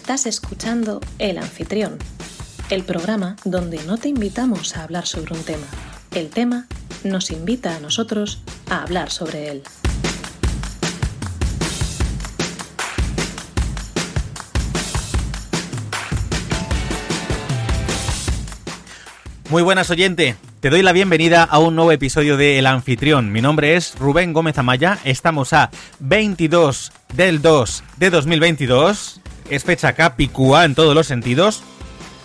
Estás escuchando El Anfitrión, el programa donde no te invitamos a hablar sobre un tema. El tema nos invita a nosotros a hablar sobre él. Muy buenas oyente, te doy la bienvenida a un nuevo episodio de El Anfitrión. Mi nombre es Rubén Gómez Amaya, estamos a 22 del 2 de 2022, es fecha capicúa en todos los sentidos.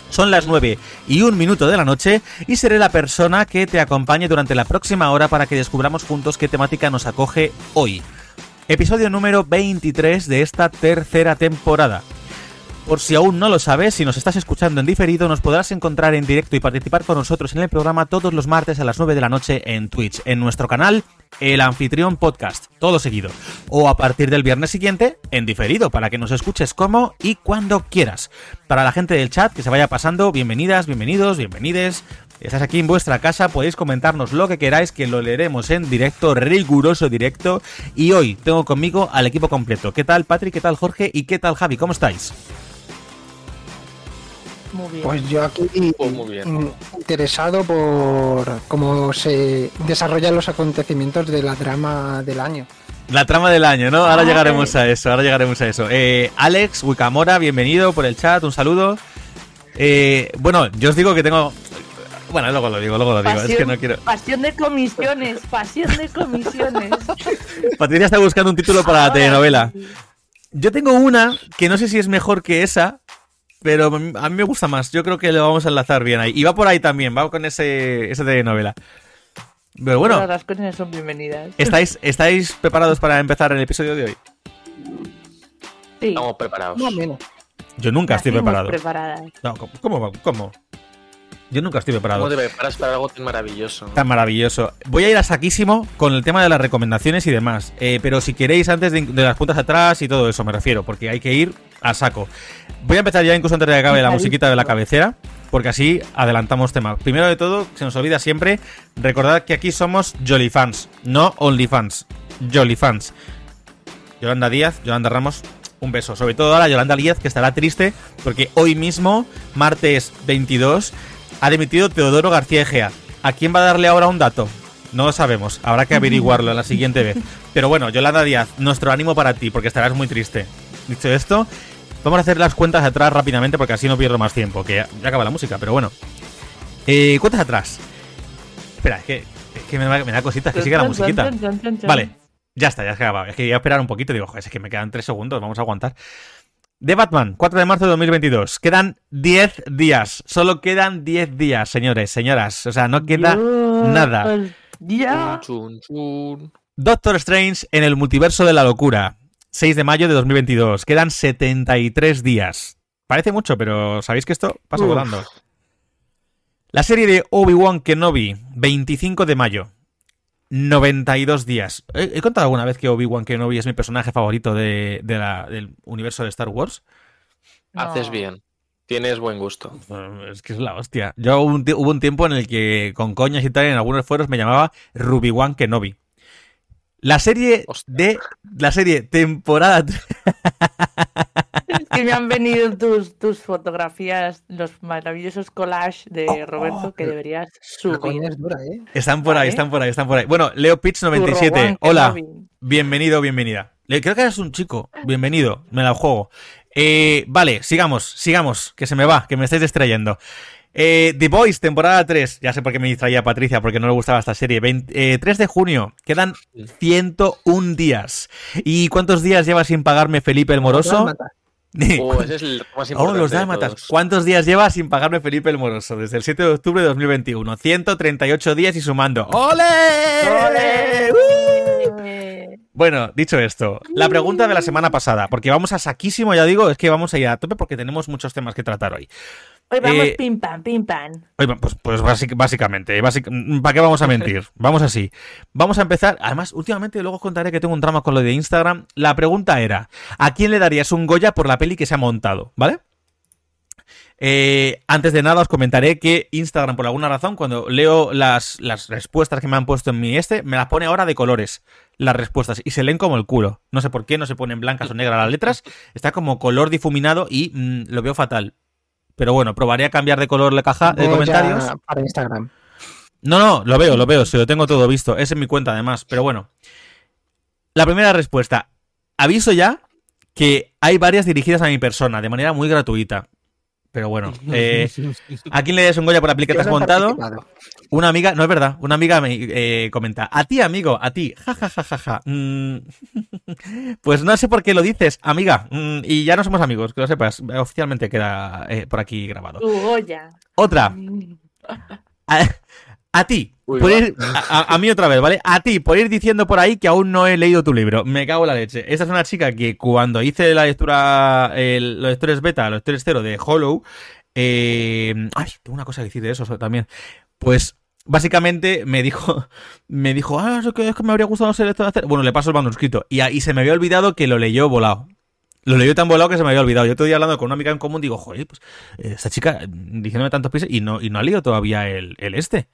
Son las 9 y un minuto de la noche y seré la persona que te acompañe durante la próxima hora para que descubramos juntos qué temática nos acoge hoy. Episodio número 23 de esta tercera temporada. Por si aún no lo sabes, si nos estás escuchando en diferido, nos podrás encontrar en directo y participar con nosotros en el programa todos los martes a las 9 de la noche en Twitch, en nuestro canal El Anfitrión Podcast, todo seguido. O a partir del viernes siguiente, en diferido, para que nos escuches como y cuando quieras. Para la gente del chat que se vaya pasando, bienvenidas, bienvenidos, bienvenides. Estás aquí en vuestra casa, podéis comentarnos lo que queráis, que lo leeremos en directo, riguroso directo. Y hoy tengo conmigo al equipo completo. ¿Qué tal Patrick? ¿Qué tal Jorge? ¿Y qué tal Javi? ¿Cómo estáis? Muy bien. Pues yo aquí Pues muy bien. in- interesado por cómo se desarrollan los acontecimientos de la drama del año. La trama del año, ¿no? Ahora Ay. llegaremos a eso, ahora llegaremos a eso. Eh, Alex Wikamora, bienvenido por el chat, un saludo. Eh, bueno, yo os digo que tengo... Bueno, luego lo digo, luego lo digo, es que no quiero... pasión de comisiones, pasión de comisiones. Patricia está buscando un título para la telenovela. sí. Yo tengo una que no sé si es mejor que esa, pero a mí me gusta más. Yo creo que lo vamos a enlazar bien ahí. Y va por ahí también, va con ese, esa telenovela. Pero bueno, Todas las cosas son bienvenidas. ¿estáis, ¿estáis preparados para empezar el episodio de hoy? Sí. Estamos preparados. Más o menos. Yo nunca estoy preparado. preparadas. No, ¿cómo? ¿Cómo? ¿Cómo? Yo nunca estoy preparado. ¿Cómo te preparas para algo tan maravilloso? Tan maravilloso. Voy a ir a saquísimo con el tema de las recomendaciones y demás. Eh, pero si queréis, antes de, de las puntas atrás y todo eso, me refiero, porque hay que ir a saco. Voy a empezar ya incluso antes de que acabe la musiquita de la cabecera, porque así adelantamos tema. Primero de todo, se nos olvida siempre, recordad que aquí somos Jolly Fans, no Only Fans. Jolly Fans. Yolanda Díaz, Yolanda Ramos, un beso. Sobre todo ahora Yolanda Díaz, que estará triste porque hoy mismo, martes 22, ha dimitido Teodoro García Egea. ¿A quién va a darle ahora un dato? No lo sabemos, habrá que averiguarlo en la siguiente vez. Pero bueno, Yolanda Díaz, nuestro ánimo para ti, porque estarás muy triste. Dicho esto, vamos a hacer las cuentas atrás rápidamente porque así no pierdo más tiempo, que ya, ya acaba la música, pero bueno. Eh, cuentas atrás. Espera, es que, es que me, da- me da cositas, que siga la musiquita. Vale, ya está, ya se acabado. Es que iba a esperar un poquito. Digo, joder, es que me quedan 3 segundos, vamos a aguantar. The Batman, 4 de marzo de 2022. Quedan 10 días. Solo quedan 10 días, señores, señoras. O sea, no queda Dios, nada. Chun. Doctor Strange en el multiverso de la locura. 6 de mayo de 2022. Quedan 73 días. Parece mucho, pero sabéis que esto pasa Uf. volando. La serie de Obi-Wan Kenobi, 25 de mayo. 92 días. ¿He, he contado alguna vez que Obi-Wan Kenobi es mi personaje favorito de, de la- del universo de Star Wars? Haces bien. Tienes buen gusto. Es que es la hostia. Yo hubo un, ti- hubo un tiempo en el que con coñas y tal en algunos foros me llamaba Ruby-Wan Kenobi. La serie Hostia. de la serie temporada Es que me han venido tus, tus fotografías, los maravillosos collages de Oh, Roberto que deberías subir. es dura, ¿eh? Están por ahí, están por ahí, están por ahí. Bueno, Leo Pitch Tu 97. Rowan Hola, bienvenido, bienvenida. Le- Creo que eres un chico. Bienvenido, me la juego. Eh, vale, sigamos, sigamos, que se me va, que me estáis distrayendo. Eh, The Boys, temporada 3. Ya sé por qué me distraía Patricia, porque no le gustaba esta serie. Vein- eh, 3 de junio, quedan 101 días. ¿Y cuántos días lleva sin pagarme Felipe el Moroso? Oh, ese es el más Oh, los de dálmatas. ¿Cuántos días lleva sin pagarme Felipe el Moroso? Desde el 7 de octubre de 2021. 138 días y sumando. ¡Ole! ¡Ole! ¡Uh! Bueno, dicho esto, la pregunta de la semana pasada, porque vamos a saquísimo, ya digo, es que vamos a ir a tope porque tenemos muchos temas que tratar hoy. Hoy vamos Eh, pim pam, pim pam. Oye, pues, pues básic- básicamente, básic- ¿para qué vamos a mentir? Vamos así. Vamos a empezar. Además, últimamente luego os contaré que tengo un drama con lo de Instagram. La pregunta era, ¿a quién le darías un Goya por la peli que se ha montado? ¿Vale? Eh, antes de nada os comentaré que Instagram, por alguna razón, cuando leo las, las respuestas que me han puesto en mi este, me las pone ahora de colores las respuestas y se leen como el culo. No sé por qué, no se ponen blancas o negras las letras, está como color difuminado y mm, lo veo fatal. Pero bueno, probaré a cambiar de color la caja de comentarios. Para Instagram. No, no, lo veo, lo veo, se lo tengo todo visto. Es en mi cuenta además, pero bueno. La primera respuesta. Aviso ya que hay varias dirigidas a mi persona de manera muy gratuita. Pero bueno, eh, ¿a quién le des un Goya por la peli que te has Yo no he montado? Una amiga, no es verdad, una amiga me eh, comenta, a ti amigo, a ti, ja, ja, ja, ja, ja. Mm, pues no sé por qué lo dices, amiga, Mm, y ya no somos amigos, que lo sepas, oficialmente queda eh, por aquí grabado. Tu Goya. Otra, a, a ti, Uy, por va. ir- a, mí otra vez, ¿vale? A ti, por ir diciendo por ahí que aún no he leído tu libro. Me cago en la leche. Esta es una chica que cuando hice la lectura, el- los lectores beta, los lectores cero de Hollow, eh, ay, tengo una cosa que decir de eso también. Pues básicamente me dijo, me dijo, ah, es que, es que me habría gustado ser lector de hacer. Bueno, le paso el manuscrito. Y, ahí se me había olvidado que lo leyó volado. Lo leyó tan volado que se me había olvidado. Yo otro día hablando con una amiga en común, digo, joder, pues eh, esta chica diciéndome tantos pies y no, y no ha leído todavía el, el este.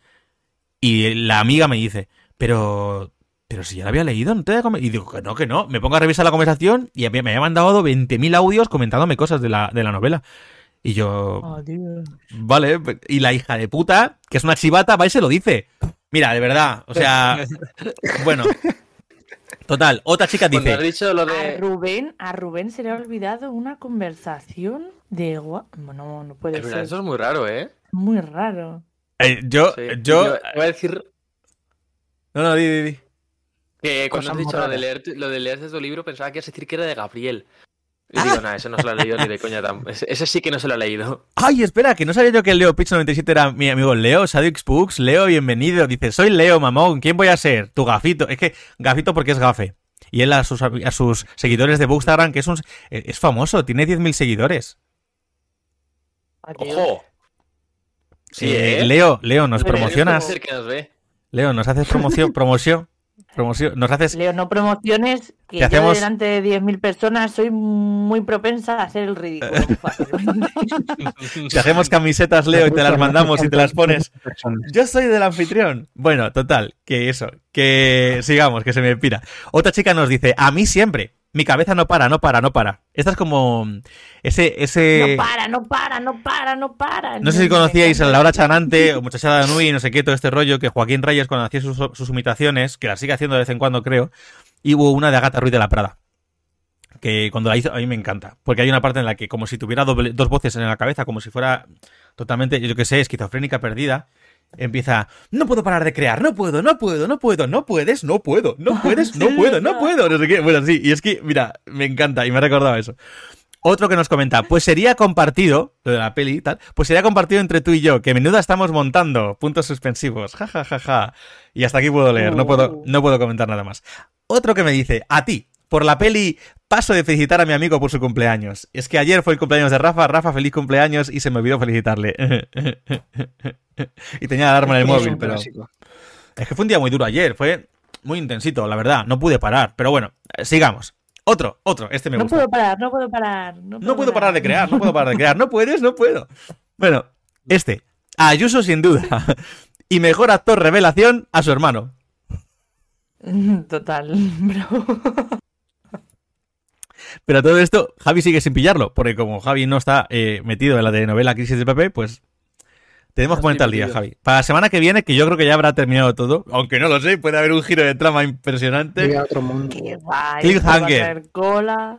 Y la amiga me dice, pero. Pero si ya la había leído, no te había come-". Y digo que no, que no. Me pongo a revisar la conversación y me había mandado 20.000 audios comentándome cosas de la, de la novela. Y yo, Oh, Dios. vale. Y la hija de puta, que es una chivata, va y se lo dice. Mira, de verdad, o sea. bueno. Total, otra chica has dice. dicho lo A. Rubén, a Rubén se le ha olvidado una conversación de gua- No, no puede Es verdad, ser. eso es muy raro, ¿eh? Muy raro. Eh, yo, Sí. yo. Voy a decir No, no, di, di, di. que cuando Cosas has dicho lo de, leer, lo de leerse tu libro, pensaba que ibas a decir que era de Gabriel. Y digo, no, ese no se lo ha leído ni de coña. tam- Ese, ese sí que no se lo ha leído. Ay, espera, que no sabía yo que el Leo Pitch 97 era mi amigo Leo, Sadix Books. Leo, bienvenido. Dice, soy Leo, mamón. ¿Quién voy a ser? Tu gafito. Es que gafito porque es gafe. Y él a sus, a sus seguidores de Bookstagram, que es un es famoso, tiene 10.000 seguidores. Adiós. ¡Ojo! Sí, Eh, ¿eh? Leo, Leo, nos Pero promocionas. Puede ser que nos ve. Leo, nos haces promoción, promoción, promoción. Nos haces, Leo, no promociones que Te yo hacemos- delante de 10.000 personas soy muy propensa a hacer el ridículo. fácilmente. te hacemos camisetas, Leo, y te las mandamos y te las pones. Yo soy del anfitrión. Bueno, total, que eso, que sigamos, que se me pira. Otra chica nos dice, a mí siempre. Mi cabeza no para, no para, no para. Esta es como ese, ese. No para, no para, no para, no para. No sé si conocíais a Laura Chanante o Muchachada Nui, no sé qué, todo este rollo, que Joaquín Reyes cuando hacía sus, sus imitaciones, que las sigue haciendo de vez en cuando, creo, y hubo una de Agatha Ruiz de la Prada. Que cuando la hizo, a mí me encanta. Porque hay una parte en la que, como si tuviera doble- dos voces en la cabeza, como si fuera totalmente, yo que sé, esquizofrénica perdida, empieza, no puedo parar de crear, no puedo, no puedo, no puedo, no puedes, no puedo, no puedes, no puedo, no puedo, no sé qué. Bueno, sí, y es que, mira, me encanta y me ha recordado eso. Otro que nos comenta, pues sería compartido, lo de la peli y tal, pues sería compartido entre tú y yo, que menuda estamos montando, puntos suspensivos, ja, ja, ja, ja. Y hasta aquí puedo leer, no puedo, no puedo comentar nada más. Otro que me dice, a ti, por la peli, paso de felicitar a mi amigo por su cumpleaños. Es que ayer fue el cumpleaños de Rafa, Rafa, feliz cumpleaños, y se me olvidó felicitarle. y tenía la alarma en el móvil, pero... Es que fue un día muy duro ayer, fue muy intensito, la verdad, no pude parar. Pero bueno, eh, sigamos. Otro, otro, este me No gusta. puedo parar, no puedo parar. No, No puedo parar de crear, no puedo parar de crear. No puedes, no puedo. Bueno, este. Ayuso sin duda. Y mejor actor revelación a su hermano. Total, bro. Pero todo esto, Javi sigue sin pillarlo. Porque como Javi no está eh, metido en la telenovela Crisis del PP, pues tenemos que No ponerte al día. Javi. Para la semana que viene, que yo creo que ya habrá terminado todo. Aunque no lo sé, puede haber un giro de trama impresionante. Otro mundo. Cliffhanger.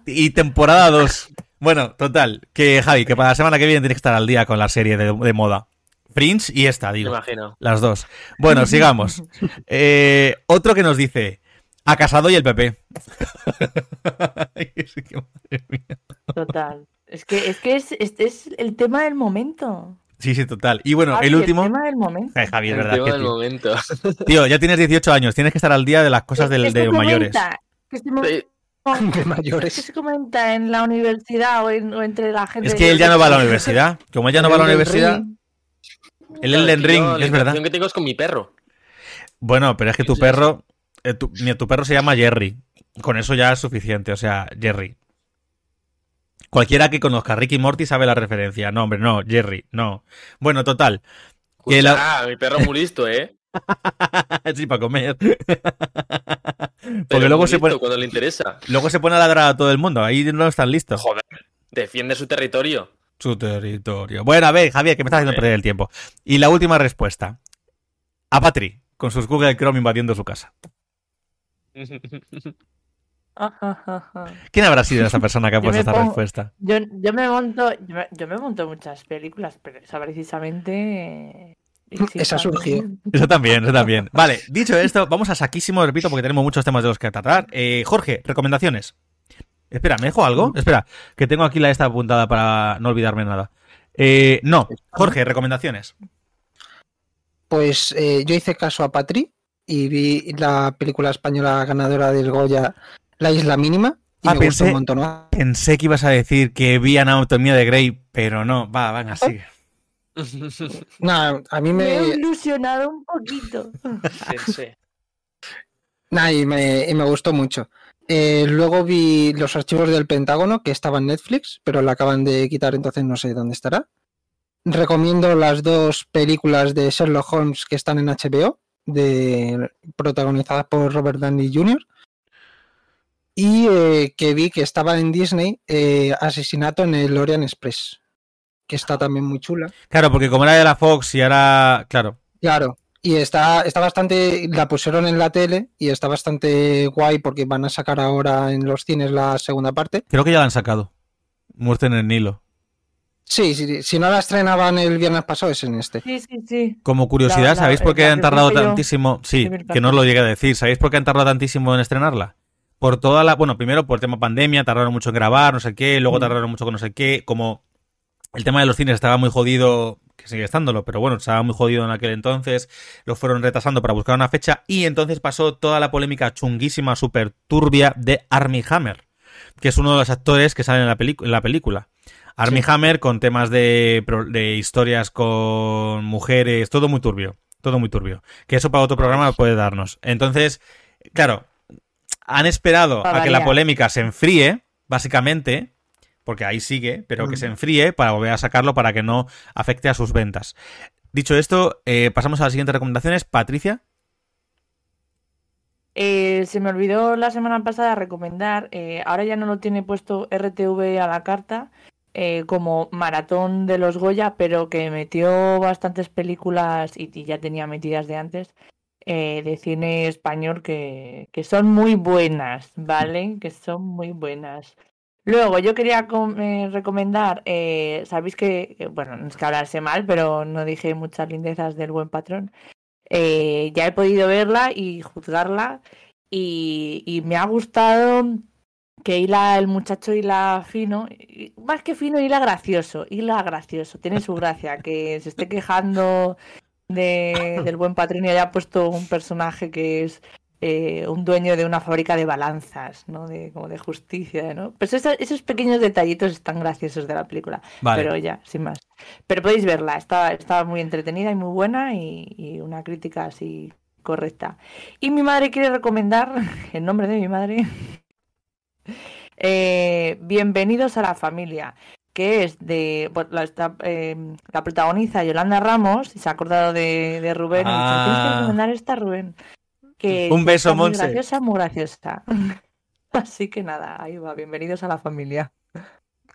Y temporada 2. Bueno, total. Que Javi, que para la semana que viene tienes que estar al día con la serie de, de moda. Fringe y esta, Me digo. imagino. Las dos. Bueno, sigamos. Eh, otro que nos dice. A Casado y el PP. Es que, madre mía. Total. Es que es, que es, este es el tema del momento. sí, sí, total. Y bueno, Javi, el último. tema del momento. Ay, Javi, es El tema que del tío. momento. Tío, ya tienes 18 años, tienes que estar al día de las cosas ¿Qué del- de mayores. ¿Qué se, Sí, De ¿Qué mayores. se comenta en la universidad o, en- o entre la gente? Es que él ya no va a la universidad. Como él ya no va a la El universidad, el Elden que Ring, la es verdad. interacción que tengo es con mi perro. Bueno, pero es que tu perro. Eh, tu, tu perro se llama Jerry. Con eso ya es suficiente, o sea, Jerry. Cualquiera que conozca a Ricky Morty sabe la referencia. No, hombre, no, Jerry, no. Bueno, total. Que la- Ah, mi perro es muy listo, ¿eh? sí, para comer. Pero Porque luego se, pone, cuando le interesa. luego se pone a ladrar a todo el mundo. Ahí no están listos. Joder, defiende su territorio. Su territorio. Bueno, a ver, Javier, que me estás haciendo perder el tiempo. Y la última respuesta. A Patri, con sus Google Chrome invadiendo su casa. ¿Quién habrá sido esa persona que ha puesto esta pongo- respuesta? Yo, yo me monto, yo me, yo me monto muchas películas, pero esa precisamente. sí, Esa surgió. Eso también, eso también. Vale, dicho esto, vamos a saquísimo, repito, porque tenemos muchos temas de los que tratar. Eh, Jorge, recomendaciones. Espera, ¿me dejo algo? Espera, que tengo aquí la esta apuntada para no olvidarme nada. Eh, no, Jorge, recomendaciones. Pues eh, yo hice caso a Patri y vi la película española ganadora del Goya, La Isla Mínima, y Ah, me gustó pensé- un montón. Pensé que ibas a decir que vi Anatomía de Grey, pero no, va, van así. Nah, a mí Me he me, ilusionado un poquito. Sí, sí. nah, y me, y me gustó mucho. Eh, luego vi Los Archivos del Pentágono, que estaba en Netflix, pero la acaban de quitar, entonces no sé dónde estará. Recomiendo las dos películas de Sherlock Holmes que están en HBO, de, protagonizadas por Robert Downey Jr. Y eh, que vi que estaba en Disney eh, Asesinato en el Orient Express, que está también muy chula. Claro, porque como era de la Fox y ahora, claro, Claro, y está, está bastante, la pusieron en la tele y está bastante guay porque van a sacar ahora en los cines la segunda parte. creo que ya la han sacado. Muerte en el Nilo. Sí, sí, si no la estrenaban el viernes pasado es en este. Sí, sí, sí. Como curiosidad, La- la- ¿sabéis por qué la han tardado tantísimo? Sí, que no os lo llegué a decir. ¿Sabéis por qué han tardado tantísimo en estrenarla? Por toda la. Bueno, primero por tema pandemia, tardaron mucho en grabar, no sé qué, luego Mm. tardaron mucho con no sé qué. Como el tema de los cines estaba muy jodido, que sigue estándolo, pero bueno, estaba muy jodido en aquel entonces, lo fueron retrasando para buscar una fecha y entonces pasó toda la polémica chunguísima, súper turbia de Armie Hammer, que es uno de los actores que salen en la, en la película. Armie Hammer con temas de, historias con mujeres, todo muy turbio, todo muy turbio. Que eso para otro programa puede darnos. Entonces, claro, han esperado a que la polémica se enfríe, básicamente, porque ahí sigue, pero que Mm. se enfríe para volver a sacarlo para que no afecte a sus ventas. Dicho esto, eh, pasamos a las siguientes recomendaciones. Patricia. Eh, se me olvidó la semana pasada recomendar, eh, ahora ya no lo tiene puesto RTV a la carta, eh, como maratón de los Goya, pero que metió bastantes películas y, ya tenía metidas de antes, eh, de cine español que, que son muy buenas, ¿vale? Que son muy buenas. Luego, yo quería eh, recomendar, eh, sabéis que, bueno, no es que hablarse mal, pero no dije muchas lindezas del buen patrón. Eh, ya he podido verla y juzgarla y me ha gustado que hila el muchacho hila fino, y- más que fino, hila gracioso, hila gracioso, tiene su gracia, que se esté quejando de, del buen patrón y haya puesto un personaje que es eh, un dueño de una fábrica de balanzas, ¿no? De, como de justicia, ¿no? Pues esos, esos pequeños detallitos están graciosos de la película. Vale. Pero ya, sin más. Pero podéis verla, está, está muy entretenida y muy buena y, y una crítica así correcta. Y mi madre quiere recomendar, en nombre de mi madre, eh, Bienvenidos a la familia, que es de. la, está, eh, la protagoniza Yolanda Ramos, y se ha acordado de, de Rubén. y dicho, Tienes que Ah. recomendar esta, Rubén. Que Un beso, muy graciosa, muy graciosa. Así que nada, ahí va, bienvenidos a la familia.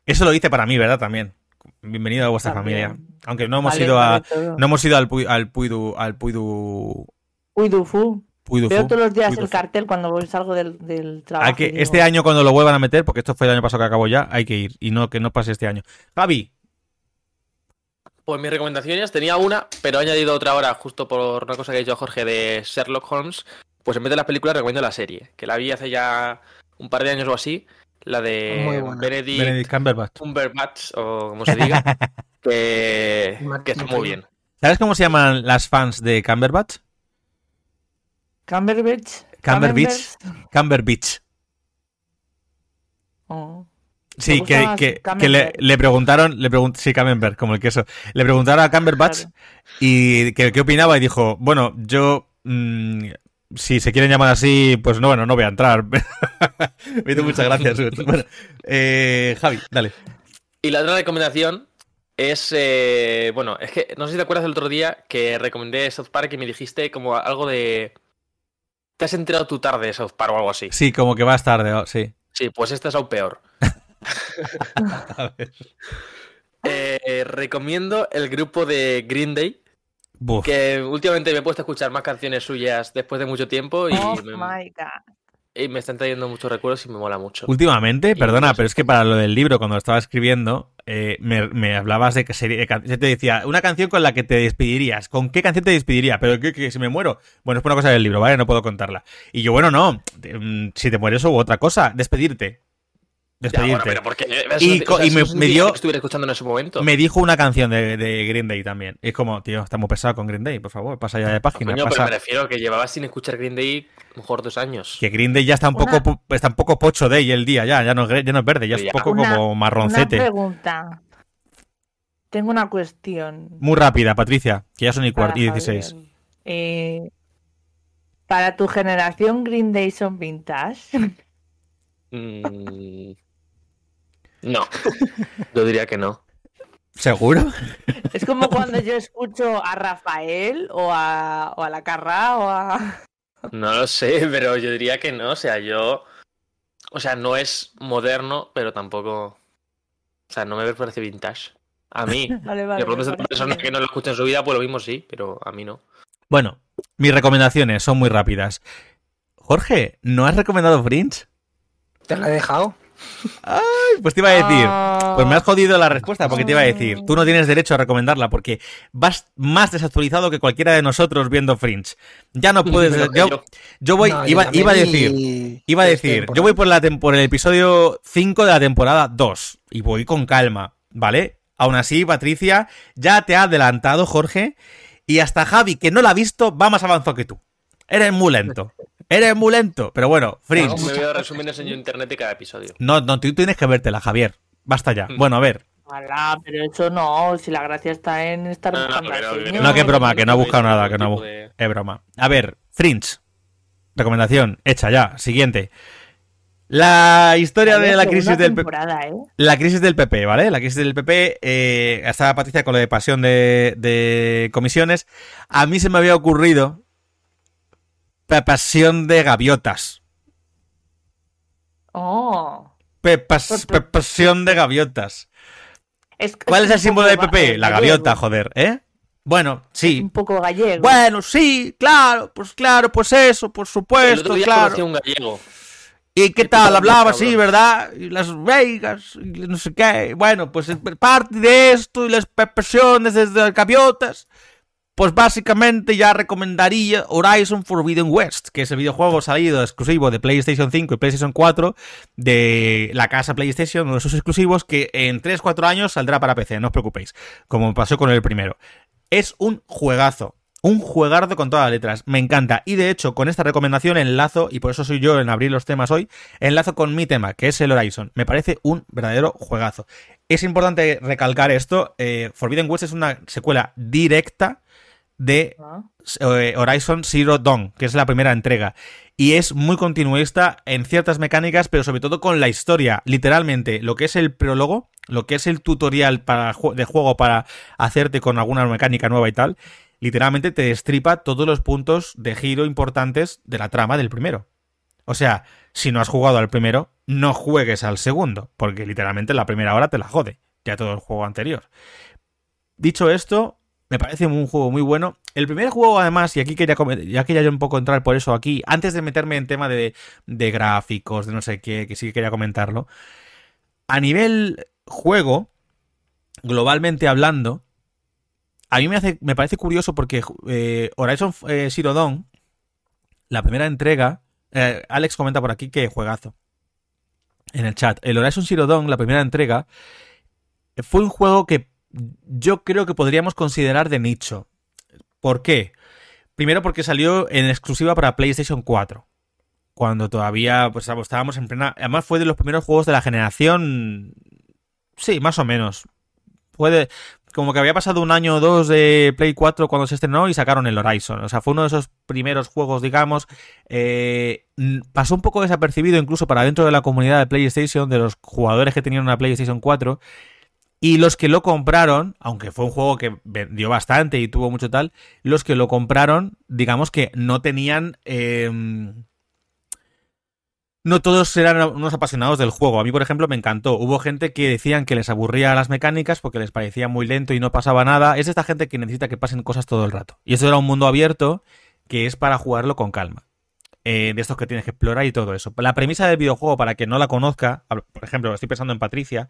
Eso lo hice para mí, ¿verdad? También. Bienvenido a vuestra También. familia. Aunque no hemos Vale, ido a. No hemos ido al Puy, al Puidu. Al Puidu. Uy, Dufu. Puidu Veo todos los días el cartel cuando salgo del, del trabajo. Hay que, digo, este año cuando lo vuelvan a meter, porque esto fue el año pasado que acabó ya, hay que ir. Y no que no pase este año. Javi. Pues mis recomendaciones, tenía una, pero he añadido otra ahora, justo por una cosa que ha dicho Jorge de Sherlock Holmes. Pues en vez de las películas, recomiendo la serie, que la vi hace ya un par de años o así, la de. Benedict, Benedict Cumberbatch. Cumberbatch, o como se diga, que, que está muy bien. ¿Sabes cómo se llaman las fans de Cumberbatch? Cumberbatch. Cumberbatch. Cumberbatch. Oh. Sí, Me que, que, que le, le preguntaron, le pregunt sí, Camembert, como el queso. Le preguntaron a Cumberbatch Claro. y que qué opinaba y dijo, bueno, yo mm, si se quieren llamar así, pues no, bueno, no voy a entrar. muchas gracias. Bueno, eh, Javi, dale. Y la otra recomendación es, eh, bueno, es que no sé si te acuerdas del otro día que recomendé South Park y me dijiste como algo de... ¿Te has enterado tú tarde de South Park o algo así? Sí, como que vas tarde, oh, sí. Sí, pues esta es aún peor. A ver. Eh, recomiendo el grupo de Green Day. Que últimamente me he puesto a escuchar más canciones suyas después de mucho tiempo y, oh me, my God. Y me están trayendo muchos recuerdos y me mola mucho. Últimamente, perdona, pero es que para lo del libro, cuando lo estaba escribiendo, eh, me, hablabas de que sería, se te decía una canción con la que te despedirías. ¿Con qué canción te despediría? Pero que, que si me muero. Bueno, es por una cosa del libro, ¿vale? No puedo contarla. Y yo, bueno, no. Mm, si te mueres o otra cosa, despedirte despedirte. y, me, dio. escuchando en ese momento. Me dijo una canción de, Green Day también. es como, tío, estamos pesados con Green Day, por favor, pasa ya de página. pero me refiero a que llevabas sin escuchar Green Day mejor dos años. Que Green Day ya está un poco, está un poco pocho Day el día, ya, ya no, ya no es verde, ya es un poco como marroncete. Una pregunta. Tengo una cuestión. Muy rápida, Patricia, que ya son y, y 16. Eh, para tu generación, Green Day son vintage. Mm, no, yo diría que no. ¿Seguro? Es como cuando yo escucho a Rafael o a, o a la Carra o a... No lo sé, pero yo diría que no. O sea, yo... O sea, no es moderno, pero tampoco... O sea, no me parece vintage. A mí. Vale, vale, de pronto es persona que no lo escucha en su vida, pues lo mismo sí, pero a mí no. Bueno, mis recomendaciones son muy rápidas. Jorge, ¿no has recomendado Fringe? ¿Te la he dejado? Ay, pues te iba a decir. Pues me has jodido la respuesta porque te iba a decir. Tú no tienes derecho a recomendarla porque vas más desactualizado que cualquiera de nosotros viendo Fringe. Ya no puedes. Yo, voy. iba, a decir. Iba a decir. Yo voy por, la, por el episodio 5 de la temporada 2. Y voy con calma. ¿Vale? Aún así, Patricia, ya te ha adelantado, Jorge. Y hasta Javi, que no la ha visto, va más avanzado que tú. Eres muy lento. Eres muy lento. Pero bueno, Fringe. me veo resúmenes en internet de cada episodio. No, no, tú tienes que vértela, Javier. Basta ya. Mm. Bueno, a ver. pero eso no, si la gracia está en estar no, no, no, que broma, que no ha buscado nada, que no Es broma. A ver, Fringe. Recomendación, hecha ya. Siguiente. La historia de la crisis del PP. ¿eh? La crisis del PP, ¿vale? La crisis del PP. Eh, estaba Patricia con lo de pasión de, de comisiones. A mí se me había ocurrido Pasión de gaviotas. Oh. Pepas, pasión de gaviotas. ¿Cuál es, el símbolo de PP? La gaviota, joder, ¿eh? Bueno, sí. un poco gallego. Bueno, sí, claro, pues claro, pues eso, por supuesto, claro. Un gallego. ¿Y qué tal? Hablaba así, ¿verdad? Y Las Vegas, y no sé qué. Bueno, pues parte de esto y las pasiones desde gaviotas pues básicamente ya recomendaría Horizon Forbidden West, que es el videojuego salido exclusivo de PlayStation 5 y PlayStation 4 de la casa PlayStation, uno de sus exclusivos, que en 3-4 años saldrá para PC, no os preocupéis, como pasó con el primero. Es un juegazo, un juegardo con todas las letras, me encanta. Y de hecho, con esta recomendación enlazo, y por eso soy yo en abrir los temas hoy, enlazo con mi tema, que es el Horizon. Me parece un verdadero juegazo. Es importante recalcar esto, eh, Forbidden West es una secuela directa de eh, Horizon Zero Dawn, que es la primera entrega. Y es muy continuista en ciertas mecánicas, pero sobre todo con la historia. Literalmente, lo que es el prólogo, lo que es el tutorial para, de juego para hacerte con alguna mecánica nueva y tal, literalmente te destripa todos los puntos de giro importantes de la trama del primero. O sea, si no has jugado al primero, no juegues al segundo, porque literalmente la primera hora te la jode, ya todo el juego anterior. Dicho esto, me parece un juego muy bueno. El primer juego, además, y aquí quería, ya quería yo un poco entrar por eso aquí, antes de meterme en tema de, gráficos, de no sé qué, que sí que quería comentarlo. A nivel juego, globalmente hablando, a mí me, hace, me parece curioso porque eh, Horizon eh, Zero Dawn, la primera entrega, eh, Alex comenta por aquí que juegazo. En el chat. El Horizon Zero Dawn, la primera entrega, fue un juego que yo creo que podríamos considerar de nicho. ¿Por qué? Primero porque salió en exclusiva para PlayStation 4. Cuando todavía pues, estábamos en plena... Además fue de los primeros juegos de la generación... Sí, más o menos. Puede... como que había pasado un año o dos de Play 4 cuando se estrenó y sacaron el Horizon. O sea, fue uno de esos primeros juegos, digamos. Eh, pasó un poco desapercibido incluso para dentro de la comunidad de PlayStation, de los jugadores que tenían una PlayStation 4. Y los que lo compraron, aunque fue un juego que vendió bastante y tuvo mucho tal, los que lo compraron, digamos que no tenían... Em, no todos eran unos apasionados del juego. A mí, por ejemplo, me encantó. Hubo gente que decían que les aburría las mecánicas porque les parecía muy lento y no pasaba nada. Es esta gente que necesita que pasen cosas todo el rato. Y eso era un mundo abierto que es para jugarlo con calma. Eh, de estos que tienes que explorar y todo eso. La premisa del videojuego, para que no la conozca, por ejemplo, estoy pensando en Patricia,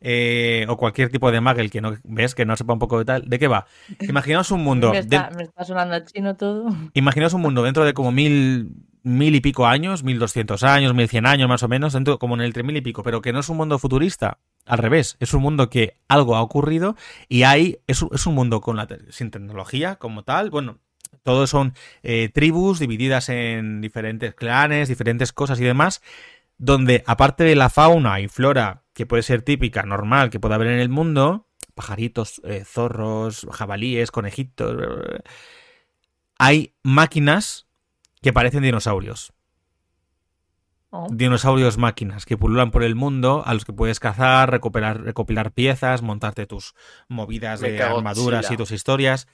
eh, o cualquier tipo de Magel que no ves, que no sepa un poco de tal, ¿de qué va? Imaginaos un mundo. me, está, me está sonando chino todo. Imaginaos un mundo dentro de como mil mil y pico años, mil doscientos años, mil cien años más o menos, dentro, como en el tres mil y pico, pero que no es un mundo futurista, al revés, es un mundo que algo ha ocurrido y hay, es, un mundo con la, sin tecnología como tal, bueno, todos son eh, tribus divididas en diferentes clanes, diferentes cosas y demás, donde aparte de la fauna y flora que puede ser típica, normal, que puede haber en el mundo, pajaritos, eh, zorros, jabalíes, conejitos, hay máquinas que parecen dinosaurios. Oh. Dinosaurios máquinas que pululan por el mundo, a los que puedes cazar, recopilar, recopilar piezas, montarte tus movidas de armaduras y tus historias.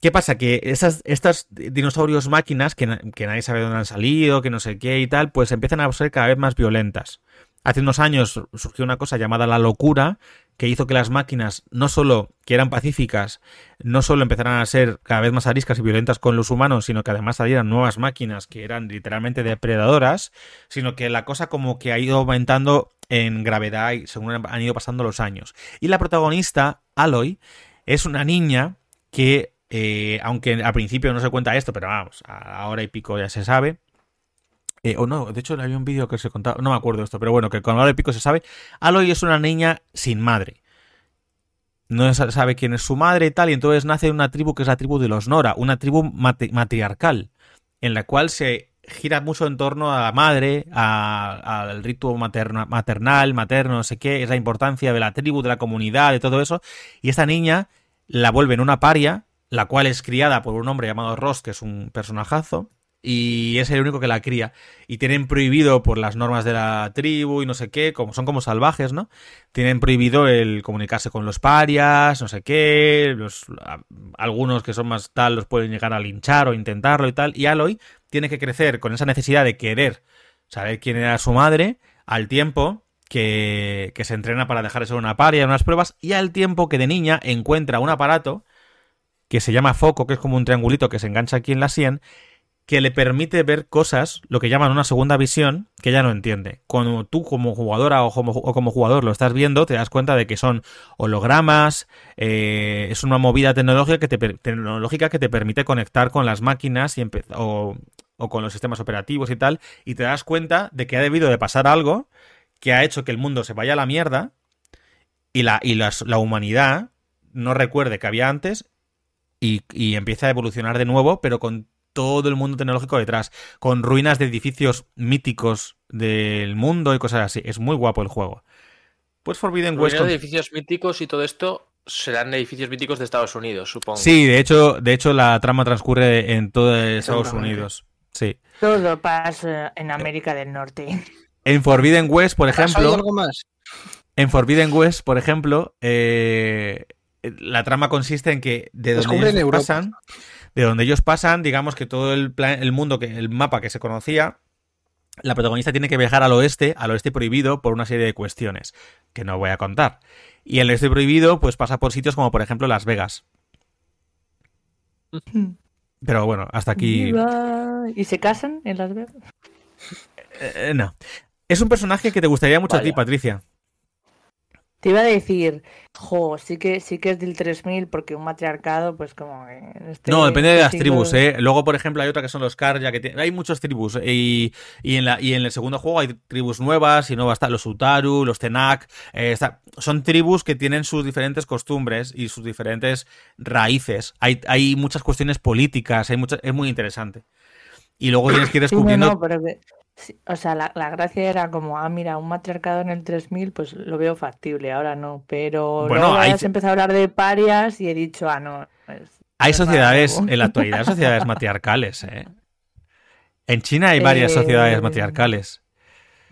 ¿Qué pasa? Que esas, estas dinosaurios máquinas, que, que, nadie sabe dónde han salido, que no sé qué y tal, pues empiezan a ser cada vez más violentas. Hace unos años surgió una cosa llamada la locura, que hizo que las máquinas, no solo que eran pacíficas, no solo empezaran a ser cada vez más ariscas y violentas con los humanos, sino que además salieran nuevas máquinas que eran literalmente depredadoras, sino que la cosa como que ha ido aumentando en gravedad según han ido pasando los años. Y la protagonista, Aloy, es una niña que, eh, aunque al principio no se cuenta esto, pero vamos, a hora y pico ya se sabe, eh, o no, de hecho había un vídeo que se contaba, no me acuerdo esto, pero bueno, que con Aloy Pico se sabe. Aloy es una niña sin madre. No sabe quién es su madre y tal, y entonces nace una tribu que es la tribu de los Nora, una tribu matriarcal, en la cual se gira mucho en torno a la madre, al rito maternal, materno, no sé qué, es la importancia de la tribu, de la comunidad, de todo eso. Y esta niña la vuelven una paria, la cual es criada por un hombre llamado Ross, que es un personajazo, y es el único que la cría. Y tienen prohibido por las normas de la tribu y no sé qué, como son como salvajes, ¿no? Tienen prohibido el comunicarse con los parias, no sé qué, los, algunos que son más tal los pueden llegar a linchar o intentarlo y tal. Y Aloy tiene que crecer con esa necesidad de querer saber quién era su madre al tiempo que, que se entrena para dejar de ser una paria en unas pruebas y al tiempo que de niña encuentra un aparato que se llama foco, que es como un triangulito que se engancha aquí en la sien, que le permite ver cosas, lo que llaman una segunda visión, que ella no entiende. Cuando tú como jugadora o como, jugador lo estás viendo, te das cuenta de que son hologramas, eh, es una movida tecnológica que, te, tecnológica que te permite conectar con las máquinas y o, o con los sistemas operativos y tal, y te das cuenta de que ha debido de pasar algo que ha hecho que el mundo se vaya a la mierda y la, y la humanidad no recuerde que había antes y, y empieza a evolucionar de nuevo, pero con todo el mundo tecnológico detrás, con ruinas de edificios míticos del mundo y cosas así. Es muy guapo el juego. Pues Forbidden West. Con... de edificios míticos y todo esto serán edificios míticos de Estados Unidos, supongo. Sí, de hecho, de hecho la trama transcurre en todo Estados Unidos. Sí. Todo pasa en América del Norte. En Forbidden West, por ejemplo. algo más? En Forbidden West, por ejemplo, eh, la trama consiste en que de donde pasan, de donde ellos pasan, digamos que todo el, el mundo, que el mapa que se conocía, la protagonista tiene que viajar al oeste, al oeste prohibido, por una serie de cuestiones que no voy a contar. Y el oeste prohibido, pues pasa por sitios como, por ejemplo, Las Vegas. Pero bueno, hasta aquí. ¿Y se casan en Las Vegas? Eh, no. Es un personaje que te gustaría mucho a ti, Patricia. Te iba a decir, jo, sí que, sí que es del 3000 porque un matriarcado, pues como... Este no, depende de las tribus, ¿eh? Luego, por ejemplo, hay otra que son los Karja, que hay muchas tribus. Y, y, en la, y en el segundo juego hay tribus nuevas y nuevas están los Utaru, los Tenak. Eh, son tribus que tienen sus diferentes costumbres y sus diferentes raíces. Hay, hay muchas cuestiones políticas, hay muchas, es muy interesante. Y luego tienes que ir descubriendo... pero Sí, o sea, la, la gracia era como, ah, mira, un matriarcado en el 3000, pues lo veo factible, ahora no. Pero Bueno, luego hay- has empezado a hablar de parias y he dicho, ah, no. es- Hay es sociedades, en la actualidad, hay sociedades matriarcales, ¿eh? En China hay varias Eh, sociedades matriarcales.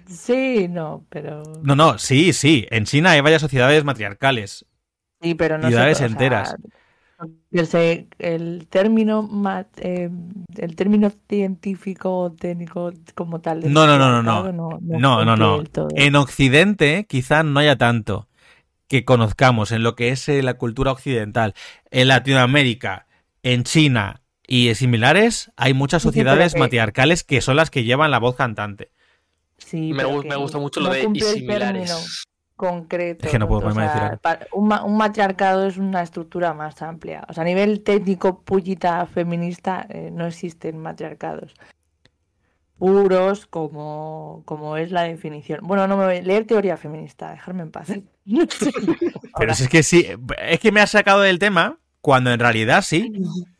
Sí, no, pero. No, no, sí, sí. En China hay varias sociedades matriarcales. Sí, pero no ciudades o sea, sé, el término ma- eh, el término científico técnico como tal No, no, no, no, no. No, no, no. En Occidente quizá no haya tanto que conozcamos en lo que es eh, la cultura occidental. En Latinoamérica, en China y similares, hay muchas Sí, sí, sociedades que- matriarcales que son las que llevan la voz cantante. Sí, Me, me gusta mucho lo de y similares. Concreto. Es que no puedo o ponerme a decir sea, algo. pa- un, ma- un matriarcado es una estructura más amplia. O sea, a nivel técnico, pullita feminista, eh, no existen matriarcados puros como, como es la definición. Bueno, no me voy a leer teoría feminista, dejarme en paz. Pero si es que sí, es que me has sacado del tema cuando en realidad sí.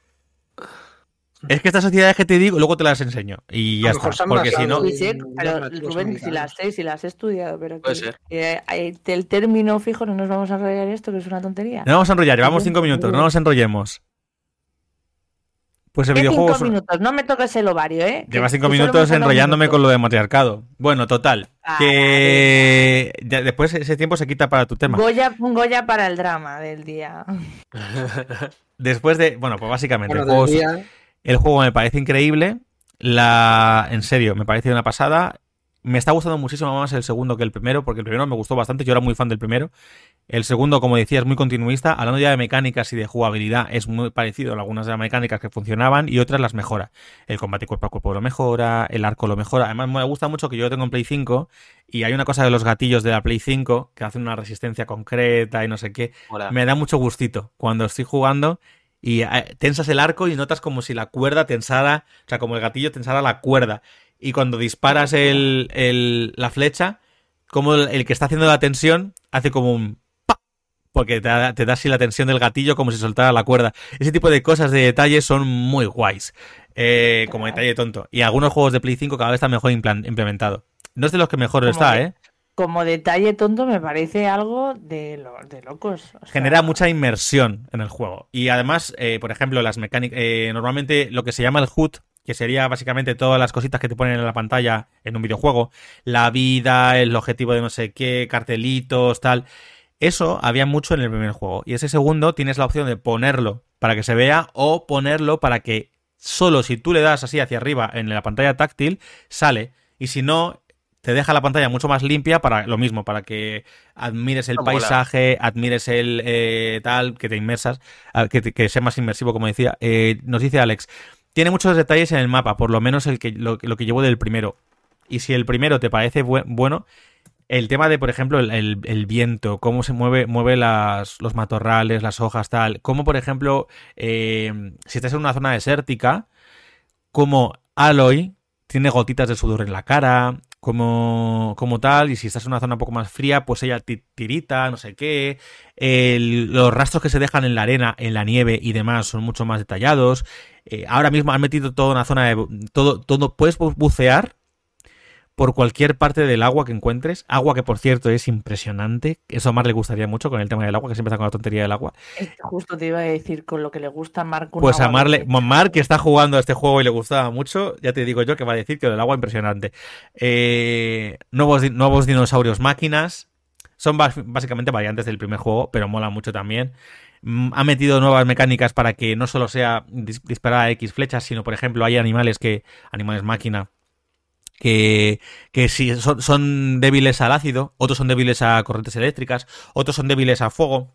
Es que estas sociedades que te digo, luego te las enseño. Y ya A lo mejor está. Porque si no. Rubén, si las sé, si las he estudiado, pero Puede que- ser. el término fijo no nos vamos a enrollar esto, que es una tontería. No vamos a enrollar, llevamos cinco minutos, no nos enrollemos. Pues el ¿Qué videojuego. cinco minutos? No me toques el ovario, ¿eh? Llevas cinco minutos enrollándome con lo de matriarcado. Bueno, total. Ah, Que después ese tiempo se quita para tu tema. Goya, Goya para el drama del día. Después de. Bueno, pues básicamente, Bueno, el, juego, me parece increíble. La. En serio, me parece una pasada. Me está gustando muchísimo más el segundo que el primero, porque el primero me gustó bastante. Yo era muy fan del primero. El segundo, como decía, es muy continuista. Hablando ya de mecánicas y de jugabilidad, es muy parecido a algunas de las mecánicas que funcionaban y otras las mejora. El combate cuerpo a cuerpo lo mejora, el arco lo mejora. Además, me gusta mucho que yo tengo en Play 5 y hay una cosa de los gatillos de la Play 5 que hacen una resistencia concreta y no sé qué. Me da mucho gustito cuando estoy jugando y eh, tensas el arco y notas como si la cuerda tensara, o sea, como el gatillo tensara la cuerda. Y cuando disparas el, el- la flecha, como el, el que está haciendo la tensión hace como un pa, porque te da, te da así la tensión del gatillo como si soltara la cuerda. Ese tipo de cosas, de detalles son muy guays. eh, como detalle tonto. Y algunos juegos de Play 5 cada vez está mejor implan- implementado. No es de los que mejor está, que- ¿eh? Como detalle tonto me parece algo de, de locos. genera mucha inmersión en el juego. Y además, eh, por ejemplo, las mecánicas. eh, normalmente lo que se llama el HUD, que sería básicamente todas las cositas que te ponen en la pantalla en un videojuego, la vida, el objetivo de no sé qué, cartelitos, tal. Eso había mucho en el primer juego. Y ese segundo tienes la opción de ponerlo para que se vea o ponerlo para que solo si tú le das así hacia arriba en la pantalla táctil, sale. Y si no, te deja la pantalla mucho más limpia para lo mismo, para que admires el paisaje, admires el eh, tal, que te inmersas, que, te- que sea más inmersivo, como decía. Eh, nos dice Alex, tiene muchos detalles en el mapa, por lo menos el que, lo, lo que llevo del primero. Y si el primero te parece bue- bueno, el tema de, por ejemplo, el, el- el viento, cómo se mueve, mueve las, los matorrales, las hojas, tal. Cómo, por ejemplo, eh, si estás en una zona desértica, como Aloy tiene gotitas de sudor en la cara, como, como tal, y si estás en una zona un poco más fría, pues ella ti- tirita, no sé qué. Los rastros que se dejan en la arena, en la nieve y demás son mucho más detallados. Eh, ahora mismo han metido toda una zona de... Todo, todo, puedes bu- bucear por cualquier parte del agua que encuentres. Agua que, por cierto, es impresionante. Eso a Mar le gustaría mucho con el tema del agua, que siempre está con la tontería del agua. Justo te iba a decir con lo que le gusta a Marco. Pues a Mar, le- Mar, que está jugando a este juego y le gustaba mucho, ya te digo yo que va a decir que lo del agua impresionante. Eh, nuevos, nuevos dinosaurios máquinas. Son básicamente variantes del primer juego, pero mola mucho también. Mm, Ha metido nuevas mecánicas para que no solo sea dis- disparar a X flechas, sino, por ejemplo, hay animales que. animales máquina. Que, que sí, son, son débiles al ácido, otros son débiles a corrientes eléctricas, otros son débiles a fuego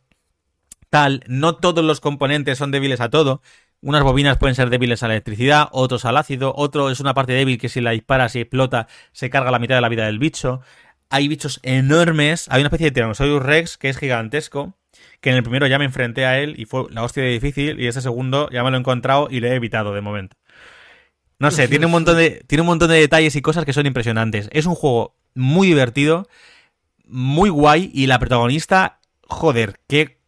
tal, no todos los componentes son débiles a todo. Unas bobinas pueden ser débiles a la electricidad, otros al ácido, otro es una parte débil que si la disparas y explota se carga la mitad de la vida del bicho. Hay bichos enormes, hay una especie de Tyrannosaurus Rex que es gigantesco, que en el primero ya me enfrenté a él y fue la hostia de difícil y este segundo ya me lo he encontrado y lo he evitado de momento. No sé, tiene un montón de, tiene un montón de detalles y cosas que son impresionantes. Es un juego muy divertido, muy guay y la protagonista, joder, qué